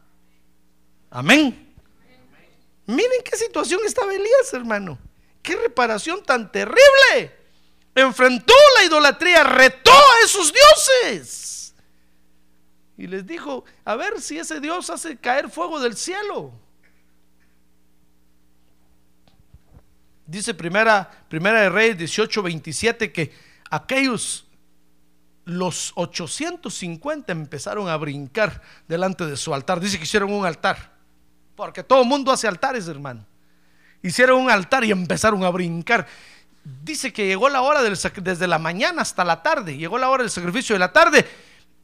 Amén. Miren qué situación estaba Elías, hermano. Qué reparación tan terrible. Enfrentó la idolatría, retó a esos dioses. Y les dijo, a ver si ese Dios hace caer fuego del cielo. Dice primera, primera de Reyes 18, 27 que aquellos, los 850 empezaron a brincar delante de su altar. Dice que hicieron un altar. Porque todo el mundo hace altares, hermano. Hicieron un altar y empezaron a brincar. Dice que llegó la hora del, desde la mañana hasta la tarde. Llegó la hora del sacrificio de la tarde.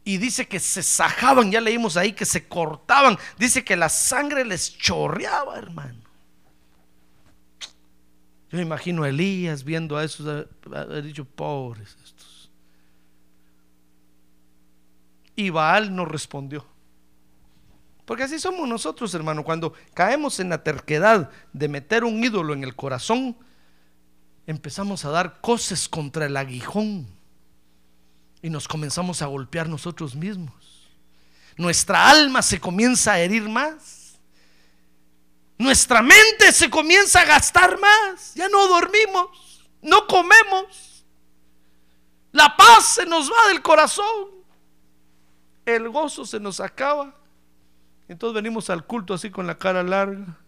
Y dice que se sajaban, ya leímos ahí que se cortaban. Dice que la sangre les chorreaba, hermano. Yo imagino a Elías viendo a esos, ha- dicho, pobres. Y Baal no respondió. Porque así somos nosotros, hermano. Cuando caemos en la terquedad de meter un ídolo en el corazón, empezamos a dar coces contra el aguijón y nos comenzamos a golpear nosotros mismos. Nuestra alma se comienza a herir más. Nuestra mente se comienza a gastar más. Ya no dormimos, no comemos. La paz se nos va del corazón. El gozo se nos acaba. Entonces venimos al culto así con la cara larga.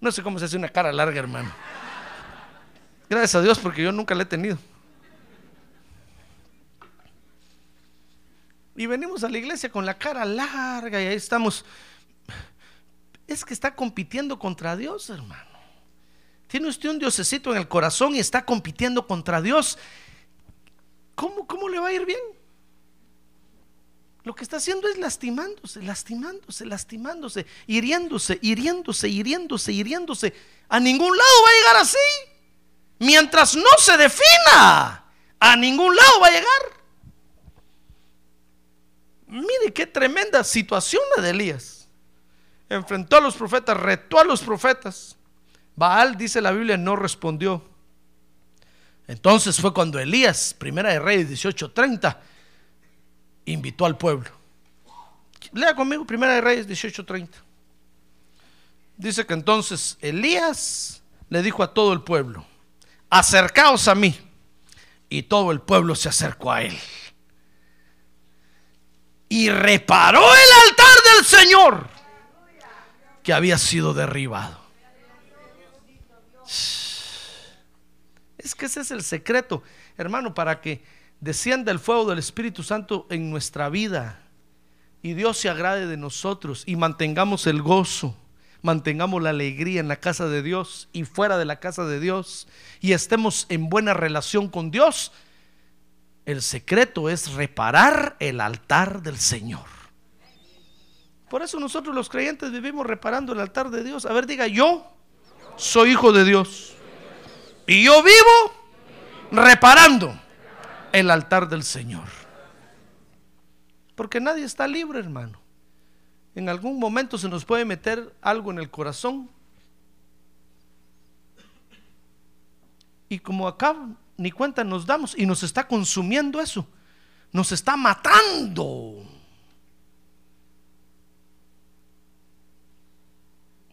No sé cómo se hace una cara larga, hermano. Gracias a Dios porque yo nunca la he tenido. Y venimos a la iglesia con la cara larga y ahí estamos. Es que está compitiendo contra Dios, hermano. Tiene usted un diosecito en el corazón y está compitiendo contra Dios. ¿Cómo, cómo le va a ir bien? Lo que está haciendo es lastimándose, lastimándose, lastimándose, hiriéndose, hiriéndose, hiriéndose, hiriéndose. A ningún lado va a llegar así. Mientras no se defina, a ningún lado va a llegar. Mire qué tremenda situación la de Elías. enfrentó a los profetas, retó a los profetas. Baal, dice la Biblia, no respondió. Entonces fue cuando Elías, primera de Reyes 18:30, invitó al pueblo. Lea conmigo, primera de Reyes 18:30. Dice que entonces Elías le dijo a todo el pueblo, acercaos a mí. Y todo el pueblo se acercó a él. Y reparó el altar del Señor que había sido derribado. Es que ese es el secreto, hermano, para que descienda el fuego del Espíritu Santo en nuestra vida y Dios se agrade de nosotros y mantengamos el gozo, mantengamos la alegría en la casa de Dios y fuera de la casa de Dios y estemos en buena relación con Dios. El secreto es reparar el altar del Señor. Por eso nosotros los creyentes vivimos reparando el altar de Dios. A ver, diga, yo soy hijo de Dios. Y yo vivo reparando el altar del Señor. Porque nadie está libre, hermano. En algún momento se nos puede meter algo en el corazón. Y como acá ni cuenta nos damos y nos está consumiendo eso, nos está matando.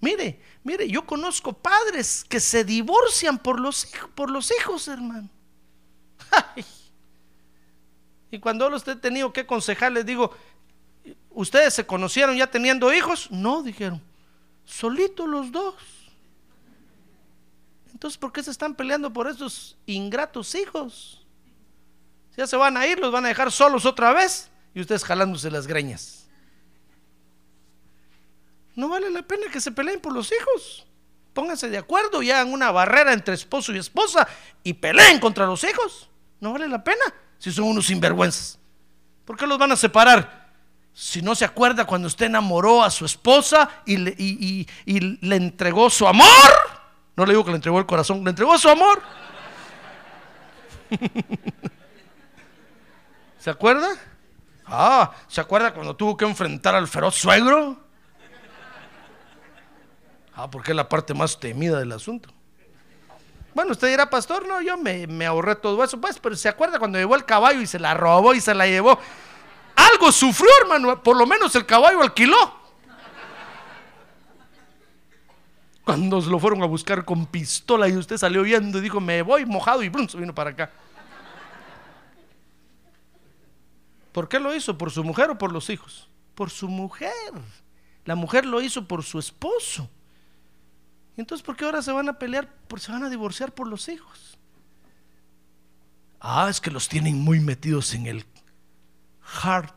Mire, mire, yo conozco padres que se divorcian por los, por los hijos, hermano. Y cuando los he tenido que aconsejar, les digo, ¿ustedes se conocieron ya teniendo hijos? No, dijeron, solitos los dos. Entonces, ¿por qué se están peleando por esos ingratos hijos? Ya se van a ir, los van a dejar solos otra vez y ustedes jalándose las greñas. No vale la pena que se peleen por los hijos. Pónganse de acuerdo y hagan una barrera entre esposo y esposa y peleen contra los hijos. No vale la pena si son unos sinvergüenzas. ¿Por qué los van a separar? Si no se acuerda cuando usted enamoró a su esposa y le, y le entregó su amor. No le digo que le entregó el corazón, le entregó su amor. ¿Se acuerda? Ah, ¿se acuerda cuando tuvo que enfrentar al feroz suegro? Ah, porque es la parte más temida del asunto. Bueno, usted dirá, pastor, no, yo me, ahorré todo eso, pues, pero ¿se acuerda cuando llevó el caballo y se la robó y se la llevó? Algo sufrió, hermano, por lo menos el caballo alquiló. Cuando lo fueron a buscar con pistola y usted salió viendo y dijo, me voy mojado y brum, se vino para acá. ¿Por qué lo hizo? ¿Por su mujer o por los hijos? Por su mujer. La mujer lo hizo por su esposo. Entonces, ¿por qué ahora se van a pelear? Se van a divorciar por los hijos. Ah, es que los tienen muy metidos en el heart,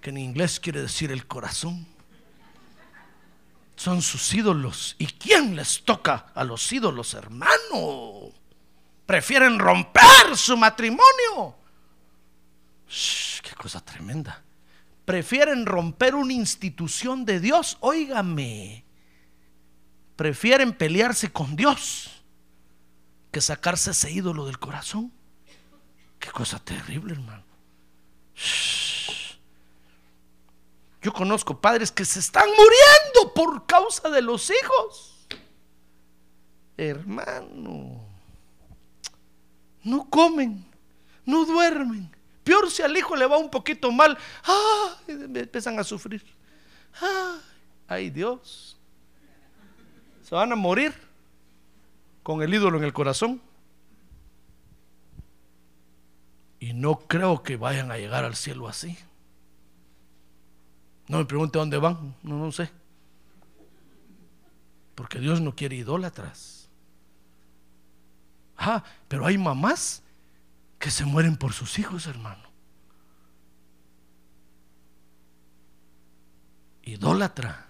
que en inglés quiere decir el corazón. Son sus ídolos. ¿Y quién les toca a los ídolos, hermano? Prefieren romper su matrimonio. qué cosa tremenda. Prefieren romper una institución de Dios. Óigame prefieren pelearse con Dios que sacarse ese ídolo del corazón. Qué cosa terrible, hermano. Yo conozco padres que se están muriendo por causa de los hijos. Hermano, no comen, no duermen. Peor si al hijo le va un poquito mal, ah, empiezan a sufrir. ay Dios se van a morir con el ídolo en el corazón. Y no creo que vayan a llegar al cielo así. No me pregunte dónde van, no, no sé. Porque Dios no quiere idólatras. Ah, pero hay mamás que se mueren por sus hijos, hermano. Idólatra.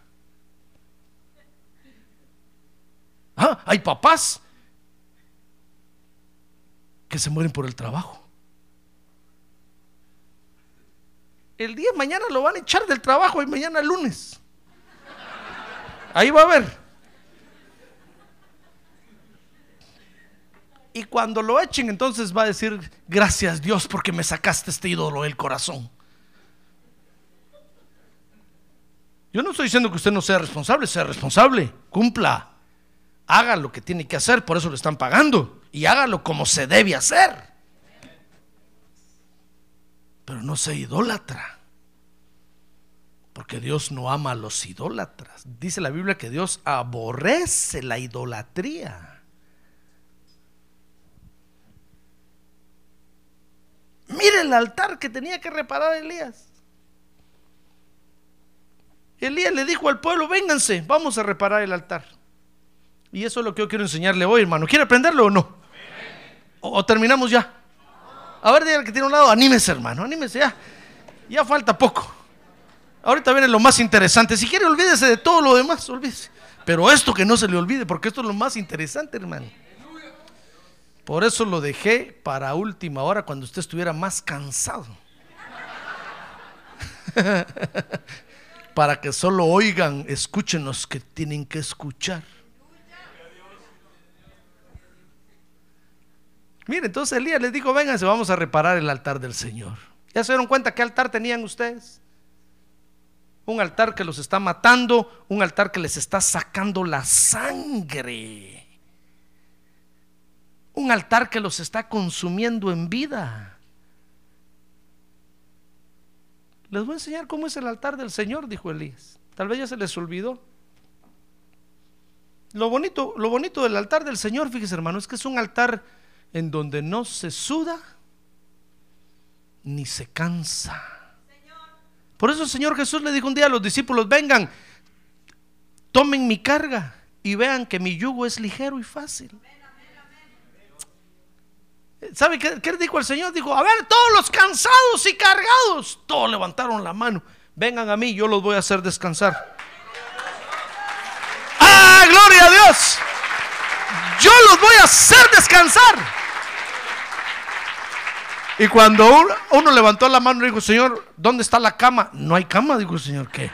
Hay papás que se mueren por el trabajo. El día mañana lo van a echar del trabajo y mañana lunes. Ahí va a ver. Y cuando lo echen, entonces va a decir, gracias Dios porque me sacaste este ídolo del corazón. Yo no estoy diciendo que usted no sea responsable, sea responsable, cumpla, haga lo que tiene que hacer, por eso le están pagando, y hágalo como se debe hacer. Pero no sea idólatra, porque Dios no ama a los idólatras. Dice la Biblia que Dios aborrece la idolatría. Mire el altar que tenía que reparar Elías. Elías le dijo al pueblo, vénganse, vamos a reparar el altar. Y eso es lo que yo quiero enseñarle hoy, hermano. ¿Quiere aprenderlo o no? ¿O, terminamos ya? A ver, dígale que tiene un lado, anímese, hermano, anímese ya. Ya falta poco. Ahorita viene lo más interesante. Si quiere, olvídese de todo lo demás, olvídese. Pero esto que no se le olvide, porque esto es lo más interesante, hermano. Por eso lo dejé para última hora, cuando usted estuviera más cansado. para que solo oigan, escuchen los que tienen que escuchar. Mire, entonces Elías les dijo, vénganse, vamos a reparar el altar del Señor. ¿Ya se dieron cuenta qué altar tenían ustedes? Un altar que los está matando, un altar que les está sacando la sangre. Un altar que los está consumiendo en vida. Les voy a enseñar cómo es el altar del Señor, dijo Elías. Tal vez ya se les olvidó. Lo bonito, lo bonito del altar del Señor, fíjese hermano, es que es un altar en donde no se suda ni se cansa. Por eso el Señor Jesús le dijo un día a los discípulos, vengan, tomen mi carga y vean que mi yugo es ligero y fácil. ¿Sabe qué, qué, dijo el Señor? Dijo, a ver, todos los cansados y cargados, todos levantaron la mano. Vengan a mí, yo los voy a hacer descansar. ¡Ah, gloria a Dios! Yo los voy a hacer descansar. Y cuando uno, levantó la mano y dijo, Señor, ¿dónde está la cama? No hay cama, dijo el Señor, ¿qué?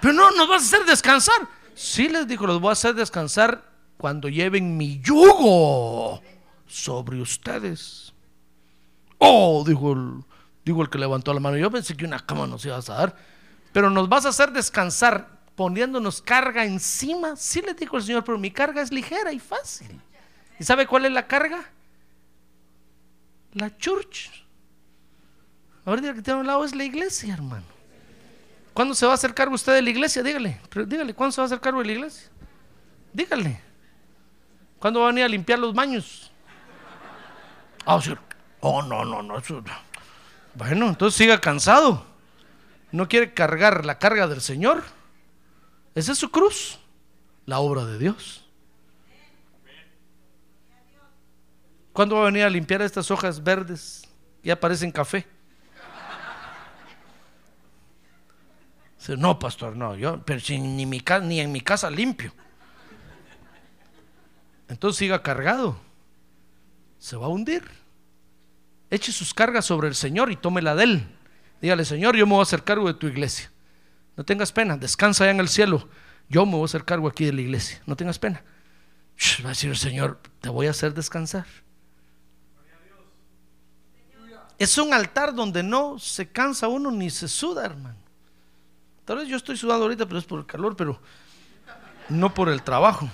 Pero no, nos vas a hacer descansar. Sí, les dijo, los voy a hacer descansar cuando lleven mi yugo sobre ustedes. Oh, dijo el, dijo el que levantó la mano. Yo pensé que una cama nos ibas a dar, pero nos vas a hacer descansar poniéndonos carga encima. Sí le dijo el Señor, pero mi carga es ligera y fácil. ¿Y sabe cuál es la carga? La church. Ahorita que tiene un lado es la iglesia, hermano. ¿Cuándo se va a hacer cargo usted de la iglesia? Dígale, dígale, ¿cuándo se va a hacer cargo de la iglesia? Dígale. ¿Cuándo va a venir a limpiar los baños? Ah, Oh, no, no, no. Bueno, entonces siga cansado. ¿No quiere cargar la carga del Señor? Esa es su cruz, la obra de Dios. ¿Cuándo va a venir a limpiar estas hojas verdes? Ya aparecen café. no, pastor, no, yo, pero si ni en mi casa limpio. Entonces siga cargado se va a hundir. Eche sus cargas sobre el Señor y tómela de Él. Dígale, Señor, yo me voy a hacer cargo de tu iglesia. No tengas pena, descansa allá en el cielo. Yo me voy a hacer cargo aquí de la iglesia. No tengas pena. va a decir el Señor, te voy a hacer descansar. Es un altar donde no se cansa uno ni se suda, hermano. Tal vez yo estoy sudando ahorita, pero es por el calor, pero no por el trabajo.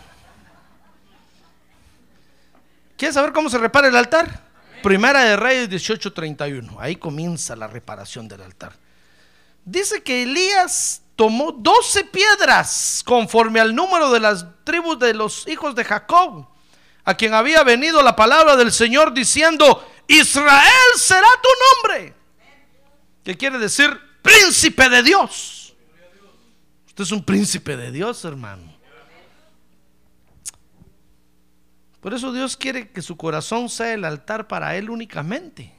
¿Quieres saber cómo se repara el altar? Primera de Reyes 18:31. Ahí comienza la reparación del altar. Dice que Elías tomó 12 piedras conforme al número de las tribus de los hijos de Jacob, a quien había venido la palabra del Señor diciendo, Israel será tu nombre. ¿Qué quiere decir? Príncipe de Dios. Usted es un príncipe de Dios, hermano. Por eso Dios quiere que su corazón sea el altar para Él únicamente.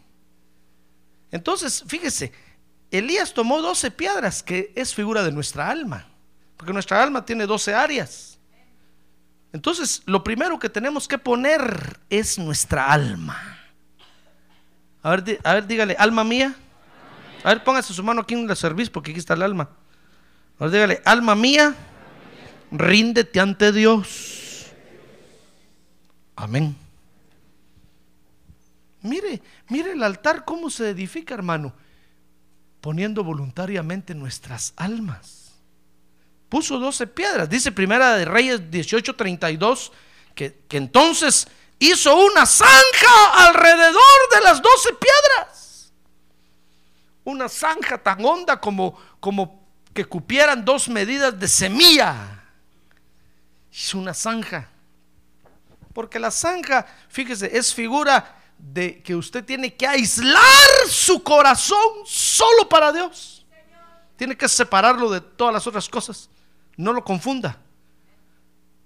Entonces, fíjese, Elías tomó 12 piedras, que es figura de nuestra alma, porque nuestra alma tiene 12 áreas. Entonces, lo primero que tenemos que poner es nuestra alma. A ver, a ver dígale, alma mía. A ver, póngase su mano aquí en la servicio, porque aquí está el alma. A ver, dígale, alma mía, ríndete ante Dios. Amén. Mire, mire el altar cómo se edifica, hermano, poniendo voluntariamente nuestras almas. puso 12 piedras. Dice Primera de Reyes 18:32 que, que entonces hizo una zanja alrededor de las 12 piedras. Una zanja tan honda como, como que cupieran dos medidas de semilla. Hizo una zanja. Porque la zanja, fíjese, es figura de que usted tiene que aislar su corazón solo para Dios. Tiene que separarlo de todas las otras cosas. No lo confunda.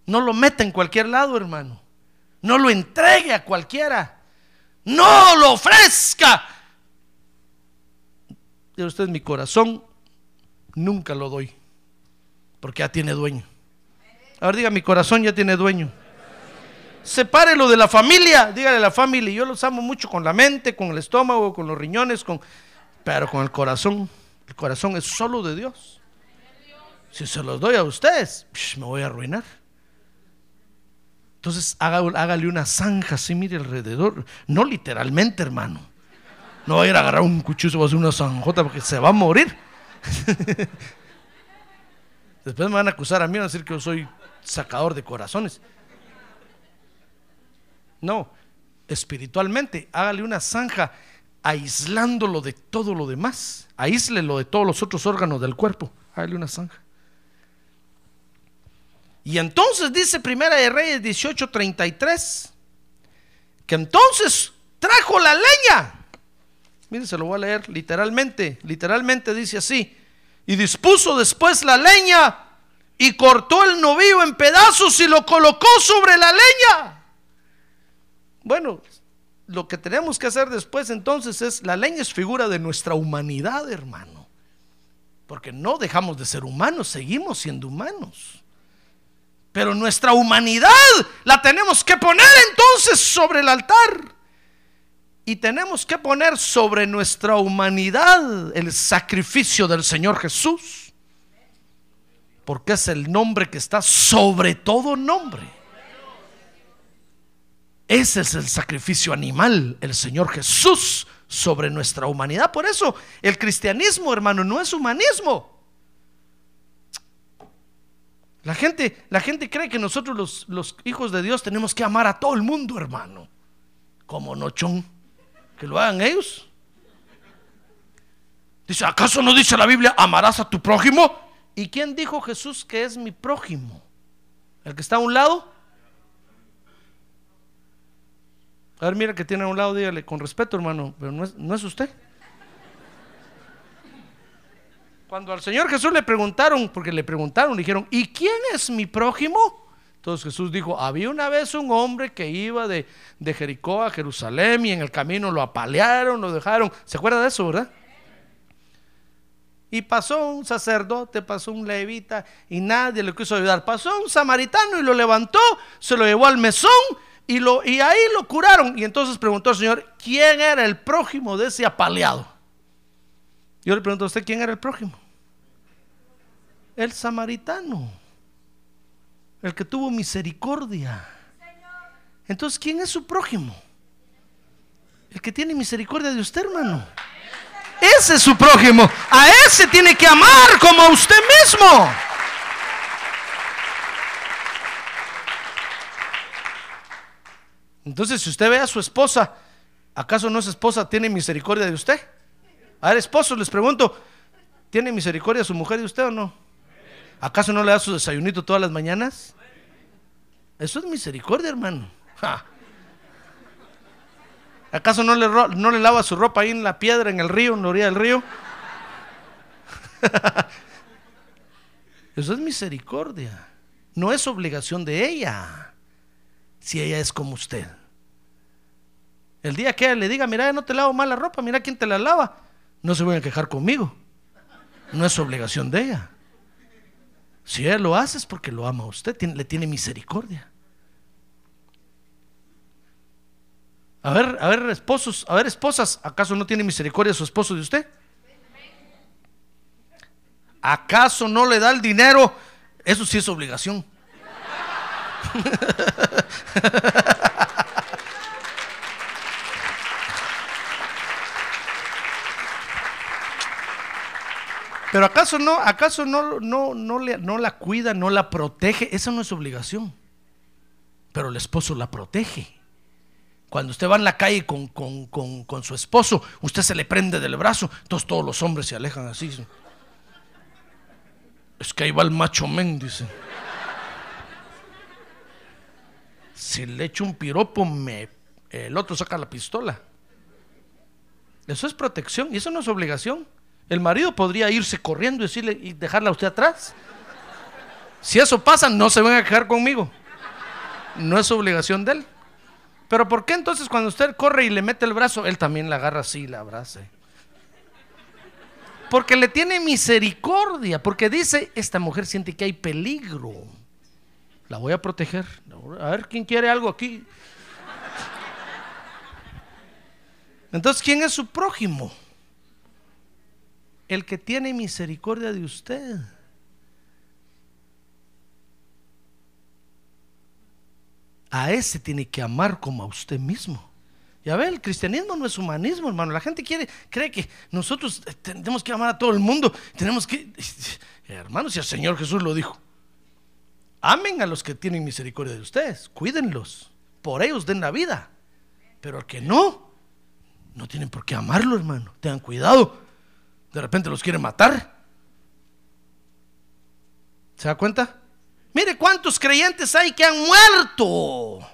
No lo meta en cualquier lado, hermano. No lo entregue a cualquiera. No lo ofrezca. Y usted, mi corazón nunca lo doy. Porque ya tiene dueño. Ahora diga, mi corazón ya tiene dueño sepárelo de la familia, dígale a la familia, yo los amo mucho con la mente, con el estómago, con los riñones, con, pero con el corazón. El corazón es solo de Dios. Si se los doy a ustedes, me voy a arruinar. Entonces hágale una zanja así, mire alrededor. No literalmente, hermano. No va a ir a agarrar un cuchillo, va a hacer una zanjota porque se va a morir. Después me van a acusar a mí, van a decir que yo soy sacador de corazones. No, espiritualmente, hágale una zanja aislándolo de todo lo demás. Aíslelo de todos los otros órganos del cuerpo. Hágale una zanja. Y entonces dice Primera de Reyes 18:33 que entonces trajo la leña. Miren, se lo voy a leer literalmente. Literalmente dice así. Y dispuso después la leña y cortó el novillo en pedazos y lo colocó sobre la leña. Bueno, lo que tenemos que hacer después entonces es, la leña es figura de nuestra humanidad, hermano. Porque no dejamos de ser humanos, seguimos siendo humanos. Pero nuestra humanidad la tenemos que poner entonces sobre el altar. Y tenemos que poner sobre nuestra humanidad el sacrificio del Señor Jesús. Porque es el nombre que está sobre todo nombre. Ese es el sacrificio animal, el Señor Jesús sobre nuestra humanidad. Por eso el cristianismo, hermano, no es humanismo. La gente, la gente cree que nosotros los, los hijos de Dios tenemos que amar a todo el mundo, hermano. Como nochón. Que lo hagan ellos. Dice, ¿acaso no dice la Biblia, amarás a tu prójimo? ¿Y quién dijo Jesús que es mi prójimo? ¿El que está a un lado? A ver, mira que tiene a un lado, dígale, con respeto, hermano, pero no es, no es usted. Cuando al Señor Jesús le preguntaron, porque le preguntaron, le dijeron, ¿y quién es mi prójimo? Entonces Jesús dijo, había una vez un hombre que iba de, de Jericó a Jerusalén y en el camino lo apalearon, lo dejaron. ¿Se acuerda de eso, verdad? Y pasó un sacerdote, pasó un levita y nadie le quiso ayudar. Pasó un samaritano y lo levantó, se lo llevó al mesón y, lo, y ahí lo curaron. Y entonces preguntó al Señor, ¿quién era el prójimo de ese apaleado? Yo le pregunto a usted, ¿quién era el prójimo? El samaritano. El que tuvo misericordia. Entonces, ¿quién es su prójimo? El que tiene misericordia de usted, hermano. Ese es su prójimo. A ese tiene que amar como a usted mismo. Entonces, si usted ve a su esposa, ¿acaso no es esposa, tiene misericordia de usted? A ver, esposos, les pregunto, ¿tiene misericordia su mujer de usted o no? ¿Acaso no le da su desayunito todas las mañanas? Eso es misericordia, hermano. ¿Acaso no le, no le lava su ropa ahí en la piedra, en el río, en la orilla del río? Eso es misericordia. No es obligación de ella si ella es como usted. El día que ella le diga, mira, no te lavo mal la ropa, mira quién te la lava, no se voy a quejar conmigo. No es obligación de ella. Si ella lo hace es porque lo ama a usted, le tiene misericordia. A ver, a ver, esposos, a ver, esposas, ¿acaso no tiene misericordia su esposo de usted? ¿Acaso no le da el dinero? Eso sí es obligación. Pero acaso no, acaso no, no, no, le- no la cuida, no la protege. Esa no es obligación. Pero el esposo la protege. Cuando usted va en la calle con, con- con- con su esposo, usted se le prende del brazo, entonces todos los hombres se alejan así. Es que ahí va el macho men, dice. Si le echo un piropo, me, el otro saca la pistola. Eso es protección y eso no es obligación. El marido podría irse corriendo y decirle y dejarla a usted atrás. Si eso pasa, no se van a quejar conmigo. No es obligación de él. Pero ¿por qué entonces cuando usted corre y le mete el brazo, él también la agarra así y la abraza? Porque le tiene misericordia, porque dice, esta mujer siente que hay peligro. La voy a proteger. A ver, ¿quién quiere algo aquí? Entonces, ¿quién es su prójimo? El que tiene misericordia de usted. A ese tiene que amar como a usted mismo. Ya ve, el cristianismo no es humanismo, hermano. La gente quiere, cree que nosotros eh, tenemos que amar a todo el mundo. Tenemos que, hermanos, si el Señor Jesús lo dijo. Amen a los que tienen misericordia de ustedes, cuídenlos, por ellos den la vida. Pero al que no, no tienen por qué amarlo, hermano. Tengan cuidado. De repente los quieren matar. ¿Se da cuenta? Mire cuántos creyentes hay que han muerto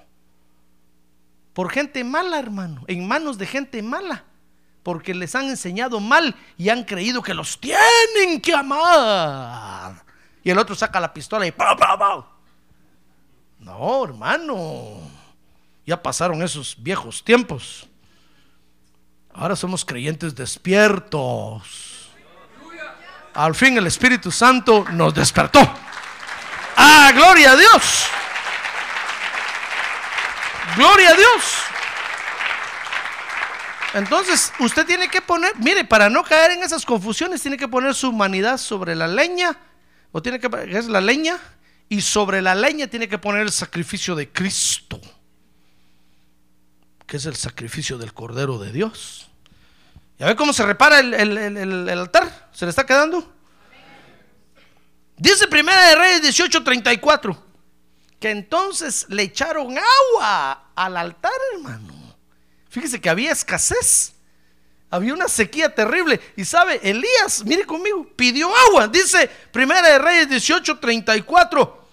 por gente mala, hermano, en manos de gente mala, porque les han enseñado mal y han creído que los tienen que amar. Y el otro saca la pistola y ¡pau, pau, pau! No, hermano, ya pasaron esos viejos tiempos. Ahora somos creyentes despiertos. Al fin el Espíritu Santo nos despertó. ¡Ah, gloria a Dios! ¡Gloria a Dios! Entonces, usted tiene que poner, mire, para no caer en esas confusiones, tiene que poner su humanidad sobre la leña, o tiene que es la leña, y sobre la leña tiene que poner el sacrificio de Cristo, que es el sacrificio del Cordero de Dios. ¿Ya ve cómo se repara el, el- altar? ¿Se le está quedando? Dice Primera de Reyes 18:34 que entonces le echaron agua al altar, hermano. Fíjese que había escasez. Había una sequía terrible. Y sabe, Elías, mire conmigo, pidió agua. Dice Primera de Reyes 18:34.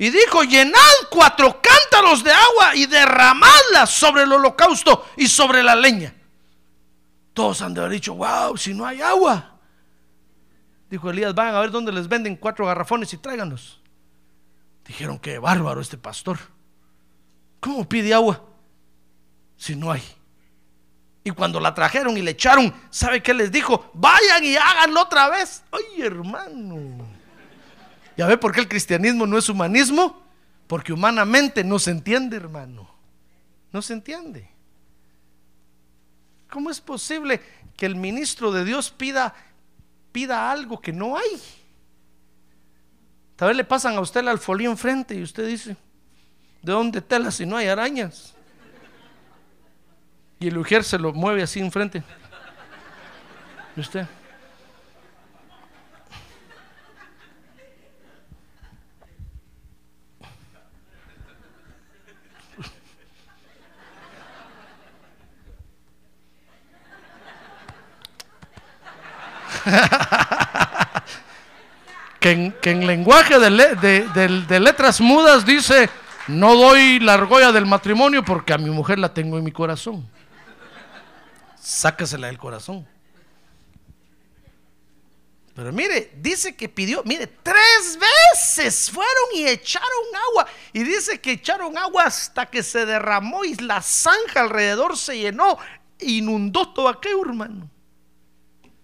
Y dijo, llenad cuatro cántaros de agua y derramadla sobre el holocausto y sobre la leña. Todos han de haber dicho, wow, si no hay agua. Dijo Elías, van a ver dónde les venden cuatro garrafones y tráiganlos. Dijeron, qué bárbaro este pastor. ¿Cómo pide agua si no hay? Y cuando la trajeron y le echaron, ¿sabe qué les dijo? Vayan y háganlo otra vez. Ay, hermano. ¿Ya ve por qué el cristianismo no es humanismo? Porque humanamente no se entiende, hermano. No se entiende. ¿Cómo es posible que el ministro de Dios pida, pida algo que no hay? Tal vez le pasan a usted el alfolí enfrente y usted dice, ¿de dónde tela si no hay arañas? Y el ujier se lo mueve así enfrente. ¿Y usted? que en, lenguaje de, le- de- de- de letras mudas dice, no doy la argolla del matrimonio porque a mi mujer la tengo en mi corazón. Sácasela del corazón. Pero mire, dice que pidió, mire, tres veces fueron y echaron agua. Y dice que echaron agua hasta que se derramó y la zanja alrededor se llenó, inundó todo aquello, hermano.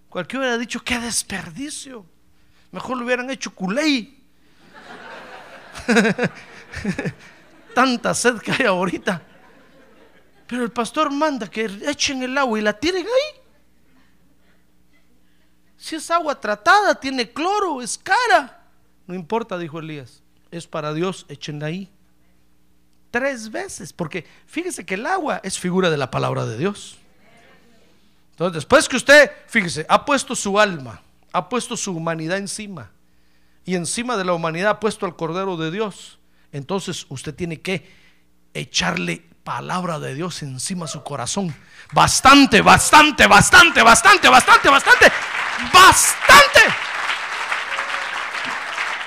Cualquiera hubiera dicho, qué desperdicio. Mejor lo hubieran hecho culé. Tanta sed que hay ahorita. Pero el pastor manda que echen el agua y la tiren ahí. Si es agua tratada, tiene cloro, es cara. No importa, dijo Elías. Es para Dios, échenla ahí. Tres veces, porque fíjese que el agua es figura de la palabra de Dios. Entonces, después que usted, fíjese, ha puesto su alma, ha puesto su humanidad encima. Y encima de la humanidad ha puesto al Cordero de Dios. Entonces usted tiene que echarle palabra de Dios encima de su corazón. Bastante, bastante, bastante, bastante, bastante, bastante, bastante.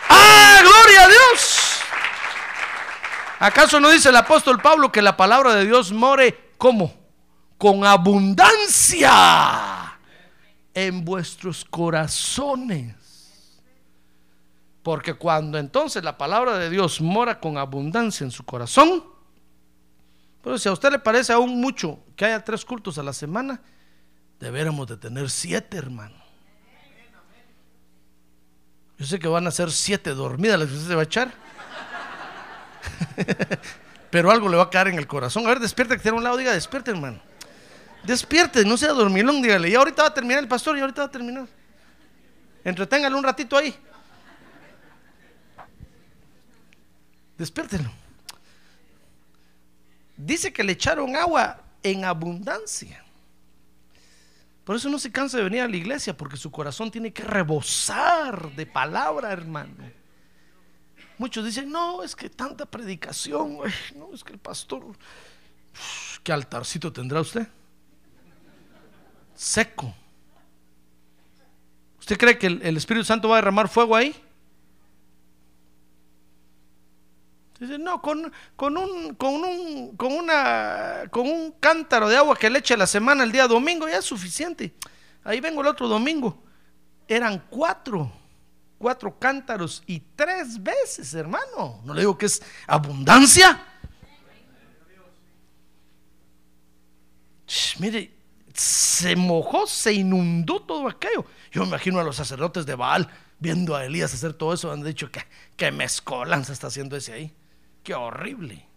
¡Ah, gloria a Dios! ¿Acaso no dice el apóstol Pablo que la palabra de Dios more como? Con abundancia en vuestros corazones. Porque cuando entonces la palabra de Dios mora con abundancia en su corazón, pero si a usted le parece aún mucho que haya tres cultos a la semana, deberíamos de tener siete, hermano. Yo sé que van a ser siete dormidas las que usted se va a echar. Pero algo le va a caer en el corazón. A ver, despierte que tiene un lado, diga, despierte, hermano. Despierte, no sea dormilón, dígale. Y ahorita va a terminar el pastor, y ahorita va a terminar. Entreténgalo un ratito ahí. Despiértelo. Dice que le echaron agua en abundancia. Por eso no se cansa de venir a la iglesia, porque su corazón tiene que rebosar de palabra, hermano. Muchos dicen, no, es que tanta predicación, no, es que el pastor, ¿qué altarcito tendrá usted? Seco. ¿Usted cree que el Espíritu Santo va a derramar fuego ahí? No, con, con, un, con, un, con, una, con un cántaro de agua que le eche la semana el día domingo ya es suficiente. Ahí vengo el otro domingo. Eran cuatro, cuatro cántaros y tres veces, hermano. No le digo que es abundancia. mire, se mojó, se inundó todo aquello. Yo me imagino a los sacerdotes de Baal viendo a Elías hacer todo eso. Han dicho que, que mezcolanza está haciendo ese ahí. Qué horrible.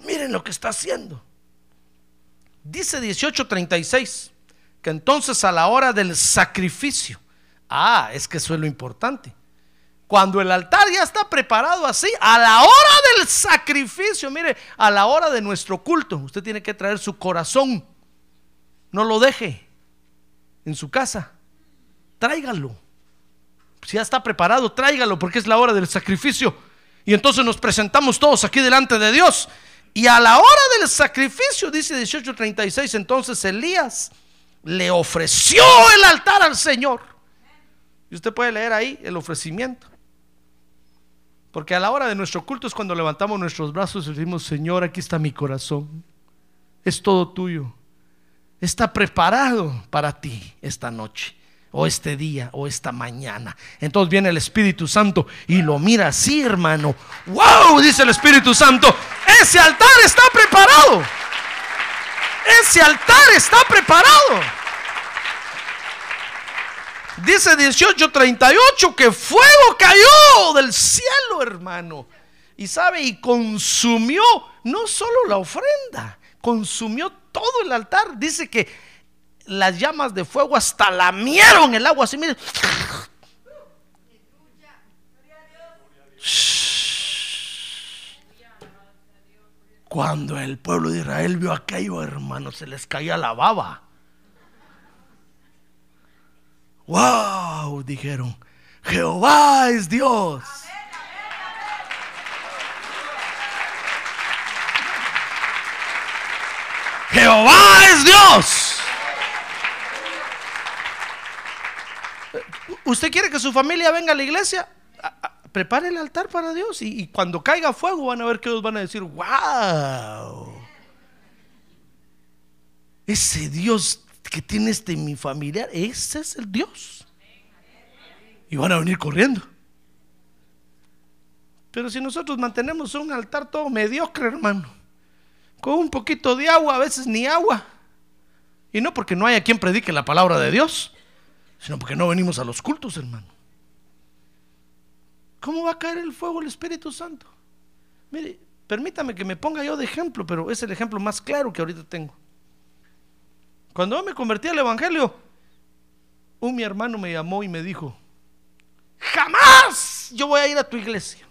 Miren lo que está haciendo. Dice 18:36 que entonces a la hora del sacrificio, ah, es que eso es lo importante. Cuando el altar ya está preparado así, a la hora del sacrificio, mire, a la hora de nuestro culto, usted tiene que traer su corazón. No lo deje en su casa. Tráigalo. Si ya está preparado, tráigalo porque es la hora del sacrificio. Y entonces nos presentamos todos aquí delante de Dios. Y a la hora del sacrificio, dice 18:36, entonces Elías le ofreció el altar al Señor. Y usted puede leer ahí el ofrecimiento. Porque a la hora de nuestro culto es cuando levantamos nuestros brazos y decimos, Señor, aquí está mi corazón. Es todo tuyo. Está preparado para ti esta noche o este día o esta mañana. Entonces viene el Espíritu Santo y lo mira así, hermano. ¡Wow! Dice el Espíritu Santo. Ese altar está preparado. Ese altar está preparado. Dice 18:38 que fuego cayó del cielo, hermano. Y sabe, y consumió no solo la ofrenda, consumió todo el altar. Dice que las llamas de fuego hasta lamieron el agua así, mire. Cuando el pueblo de Israel vio aquello, hermano, se les caía la baba. ¡Wow! Dijeron, Jehová es Dios. Jehová es Dios. ¿Usted quiere que su familia venga a la iglesia? Prepare el altar para Dios y, cuando caiga fuego van a ver que ellos van a decir, wow. Ese Dios que tiene este mi familiar, ese es el Dios. Y van a venir corriendo. Pero si nosotros mantenemos un altar todo mediocre, hermano, con un poquito de agua, a veces ni agua, y no porque no haya quien predique la palabra de Dios, sino porque no venimos a los cultos, hermano. ¿Cómo va a caer el fuego el Espíritu Santo? Mire, permítame que me ponga yo de ejemplo, pero es el ejemplo más claro que ahorita tengo. Cuando yo me convertí al Evangelio, un mi hermano me llamó y me dijo, jamás yo voy a ir a tu iglesia.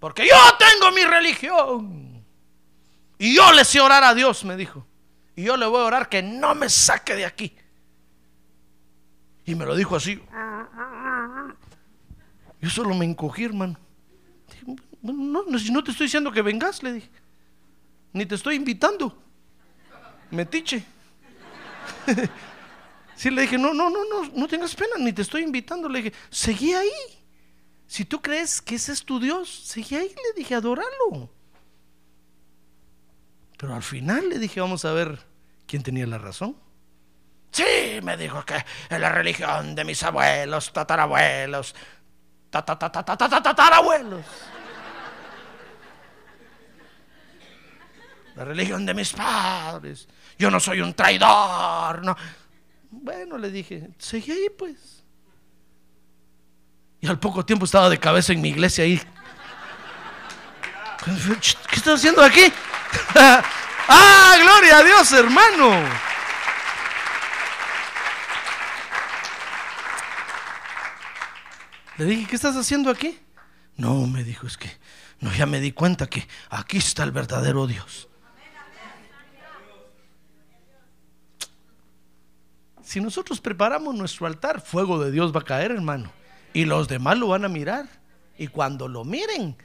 Porque yo tengo mi religión. Y yo le sé orar a Dios, me dijo. Y yo le voy a orar que no me saque de aquí. Y me lo dijo así. Yo solo me encogí, hermano. Dije, "Bueno, no, no, si no te estoy diciendo que vengas, le dije. Ni te estoy invitando. Metiche. Sí, le dije, no, no, no, no, no tengas pena, ni te estoy invitando. Le dije, seguí ahí. Si tú crees que ese es tu Dios, seguí ahí, le dije, adóralo. Pero al final le dije, vamos a ver quién tenía la razón. Sí, me dijo que es la religión de mis abuelos, tatarabuelos, tatarabuelos. La religión de mis padres. Yo no soy un traidor. No. Bueno, le dije, seguí ahí pues. Y al poco tiempo estaba de cabeza en mi iglesia ahí. ¿Qué estás haciendo aquí? ¡Ah, gloria a Dios, hermano! Le dije, ¿qué estás haciendo aquí? No, me dijo, es que no, ya me di cuenta que aquí está el verdadero Dios. Si nosotros preparamos nuestro altar, fuego de Dios va a caer, hermano. Y los demás lo van a mirar. Y cuando lo miren,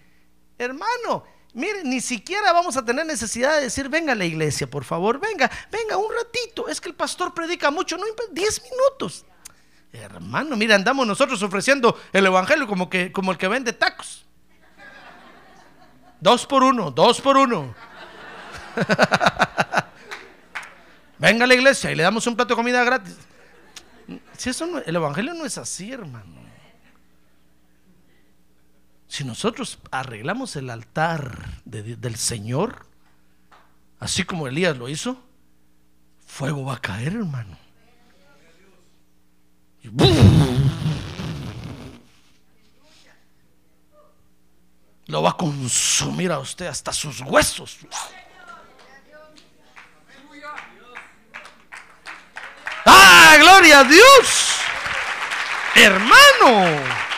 hermano, miren, ni siquiera vamos a tener necesidad de decir, venga a la iglesia, por favor, venga, venga un ratito. Es que el pastor predica mucho, no, 10 minutos. Hermano, mira, andamos nosotros ofreciendo el evangelio como, que, como el que vende tacos. Dos por uno, dos por uno. Venga a la iglesia y le damos un plato de comida gratis. Si eso no- el evangelio no es así, hermano. Si nosotros arreglamos el altar de- del Señor, así como Elías lo hizo, fuego va a caer, hermano. Y. Lo va a consumir a usted hasta sus huesos. ¡Ah, gloria a Dios! Hermano.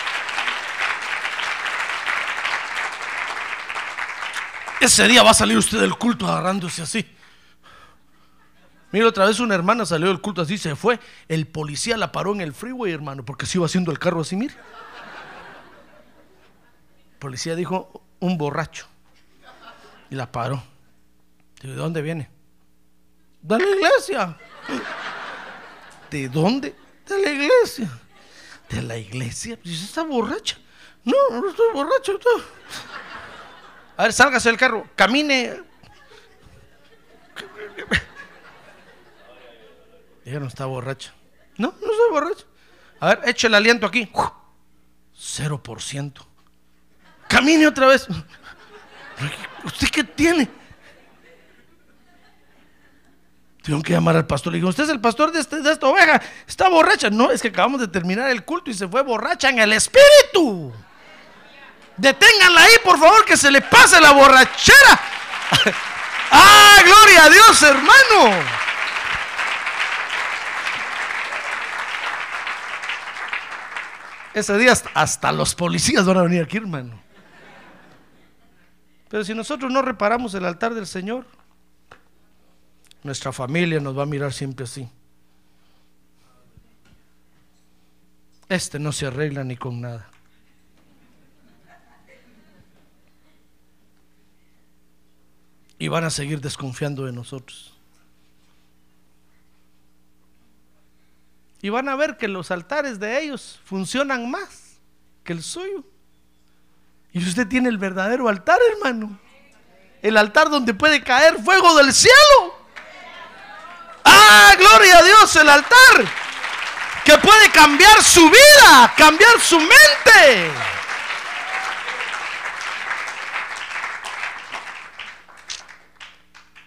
Ese día va a salir usted del culto agarrándose así. Mira, otra vez una hermana salió del culto así, se fue. El policía la paró en el freeway, hermano, porque se iba haciendo el carro así, mire. El policía dijo, un borracho. Y la paró. ¿de dónde viene? De la iglesia. ¿De dónde? De la iglesia. ¿De la iglesia? Pues está borracha. No, no estoy borracho. no. A ver, sálgase del carro, camine. Ella no está borracha. No, no estoy borracha. A ver, eche el aliento aquí. Cero por ciento. Camine otra vez. ¿Usted qué tiene? Tengo que llamar al pastor. Le digo, ¿usted es el pastor de, este- de esta oveja? Está borracha. No, es que acabamos de terminar el culto y se fue borracha en el espíritu. Deténganla ahí, por favor, que se le pase la borrachera. ¡Ah, gloria a Dios, hermano! Ese día hasta, los policías van a venir aquí, hermano. Pero si nosotros no reparamos el altar del Señor, nuestra familia nos va a mirar siempre así. Este no se arregla ni con nada. Y van a seguir desconfiando de nosotros. Y van a ver que los altares de ellos funcionan más que el suyo. Y usted tiene el verdadero altar, hermano. El altar donde puede caer fuego del cielo. Ah, gloria a Dios, el altar que puede cambiar su vida, cambiar su mente.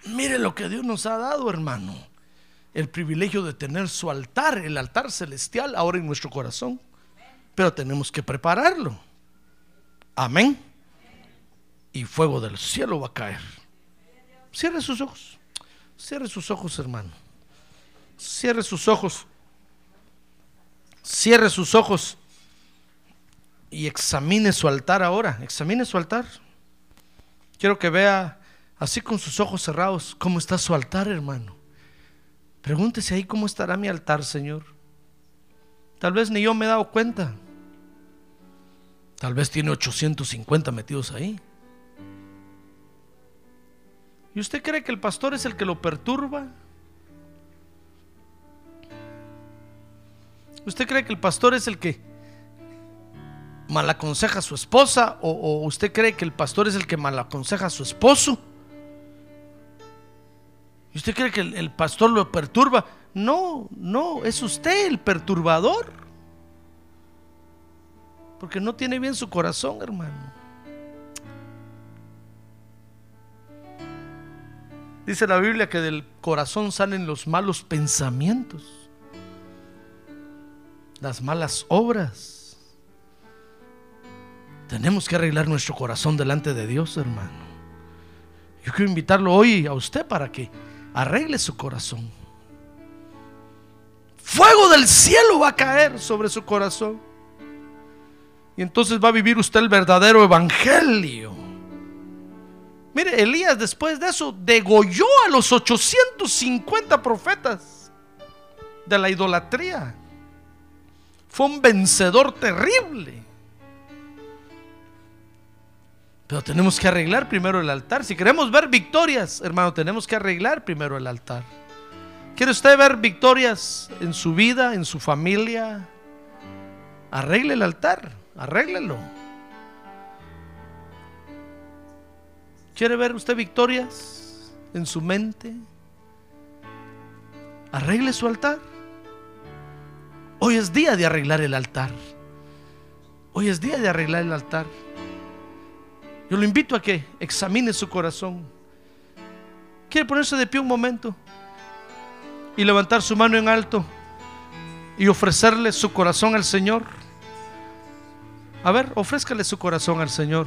Mire lo que Dios nos ha dado, hermano. El privilegio de tener su altar, el altar celestial, ahora en nuestro corazón. Pero tenemos que prepararlo. Amén. Y fuego del cielo va a caer. Cierre sus ojos. Cierre sus ojos, hermano. Cierre sus ojos. Cierre sus ojos. Y examine su altar ahora. Examine su altar. Quiero que vea, así con sus ojos cerrados, cómo está su altar, hermano. Pregúntese ahí cómo estará mi altar, Señor. Tal vez ni yo me he dado cuenta. Tal vez tiene 850 metidos ahí. ¿Y usted cree que el pastor es el que lo perturba? ¿Usted cree que el pastor es el que malaconseja a su esposa? ¿O, o usted cree que el pastor es el que malaconseja a su esposo? ¿Y usted cree que el, el pastor lo perturba? No, no, es usted el perturbador. Porque no tiene bien su corazón, hermano. Dice la Biblia que del corazón salen los malos pensamientos, las malas obras. Tenemos que arreglar nuestro corazón delante de Dios, hermano. Yo quiero invitarlo hoy a usted para que arregle su corazón. Fuego del cielo va a caer sobre su corazón. Y entonces va a vivir usted el verdadero evangelio. Mire, Elías después de eso degolló a los 850 profetas de la idolatría. Fue un vencedor terrible. Pero tenemos que arreglar primero el altar. Si queremos ver victorias, hermano, tenemos que arreglar primero el altar. ¿Quiere usted ver victorias en su vida, en su familia? Arregle el altar, arréglelo. ¿Quiere ver usted victorias en su mente? Arregle su altar. Hoy es día de arreglar el altar. Hoy es día de arreglar el altar. Yo lo invito a que examine su corazón. ¿Quiere ponerse de pie un momento? Y levantar su mano en alto y ofrecerle su corazón al Señor. A ver, ofrézcale su corazón al Señor.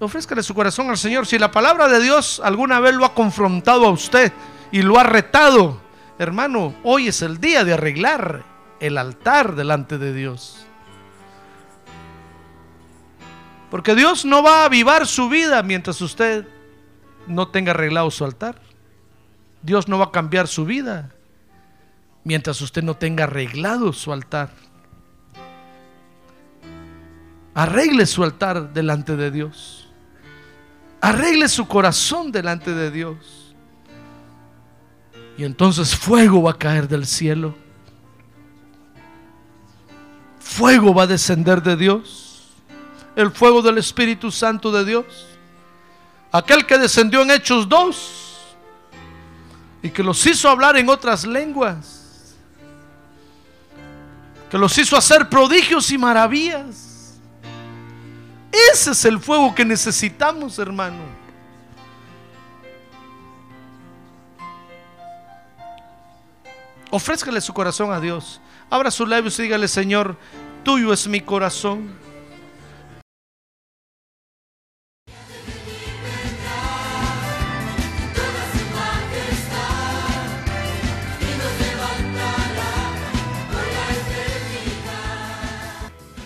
Ofrézcale su corazón al Señor. Si la palabra de Dios alguna vez lo ha confrontado a usted y lo ha retado, hermano, hoy es el día de arreglar el altar delante de Dios. Porque Dios no va a avivar su vida mientras usted no tenga arreglado su altar. Dios no va a cambiar su vida mientras usted no tenga arreglado su altar. Arregle su altar delante de Dios. Arregle su corazón delante de Dios. Y entonces fuego va a caer del cielo. Fuego va a descender de Dios. El fuego del Espíritu Santo de Dios. Aquel que descendió en Hechos 2 y que los hizo hablar en otras lenguas. Que los hizo hacer prodigios y maravillas ese es el fuego que necesitamos, hermano. Ofrézcale su corazón a Dios. Abra sus labios y dígale, Señor, tuyo es mi corazón.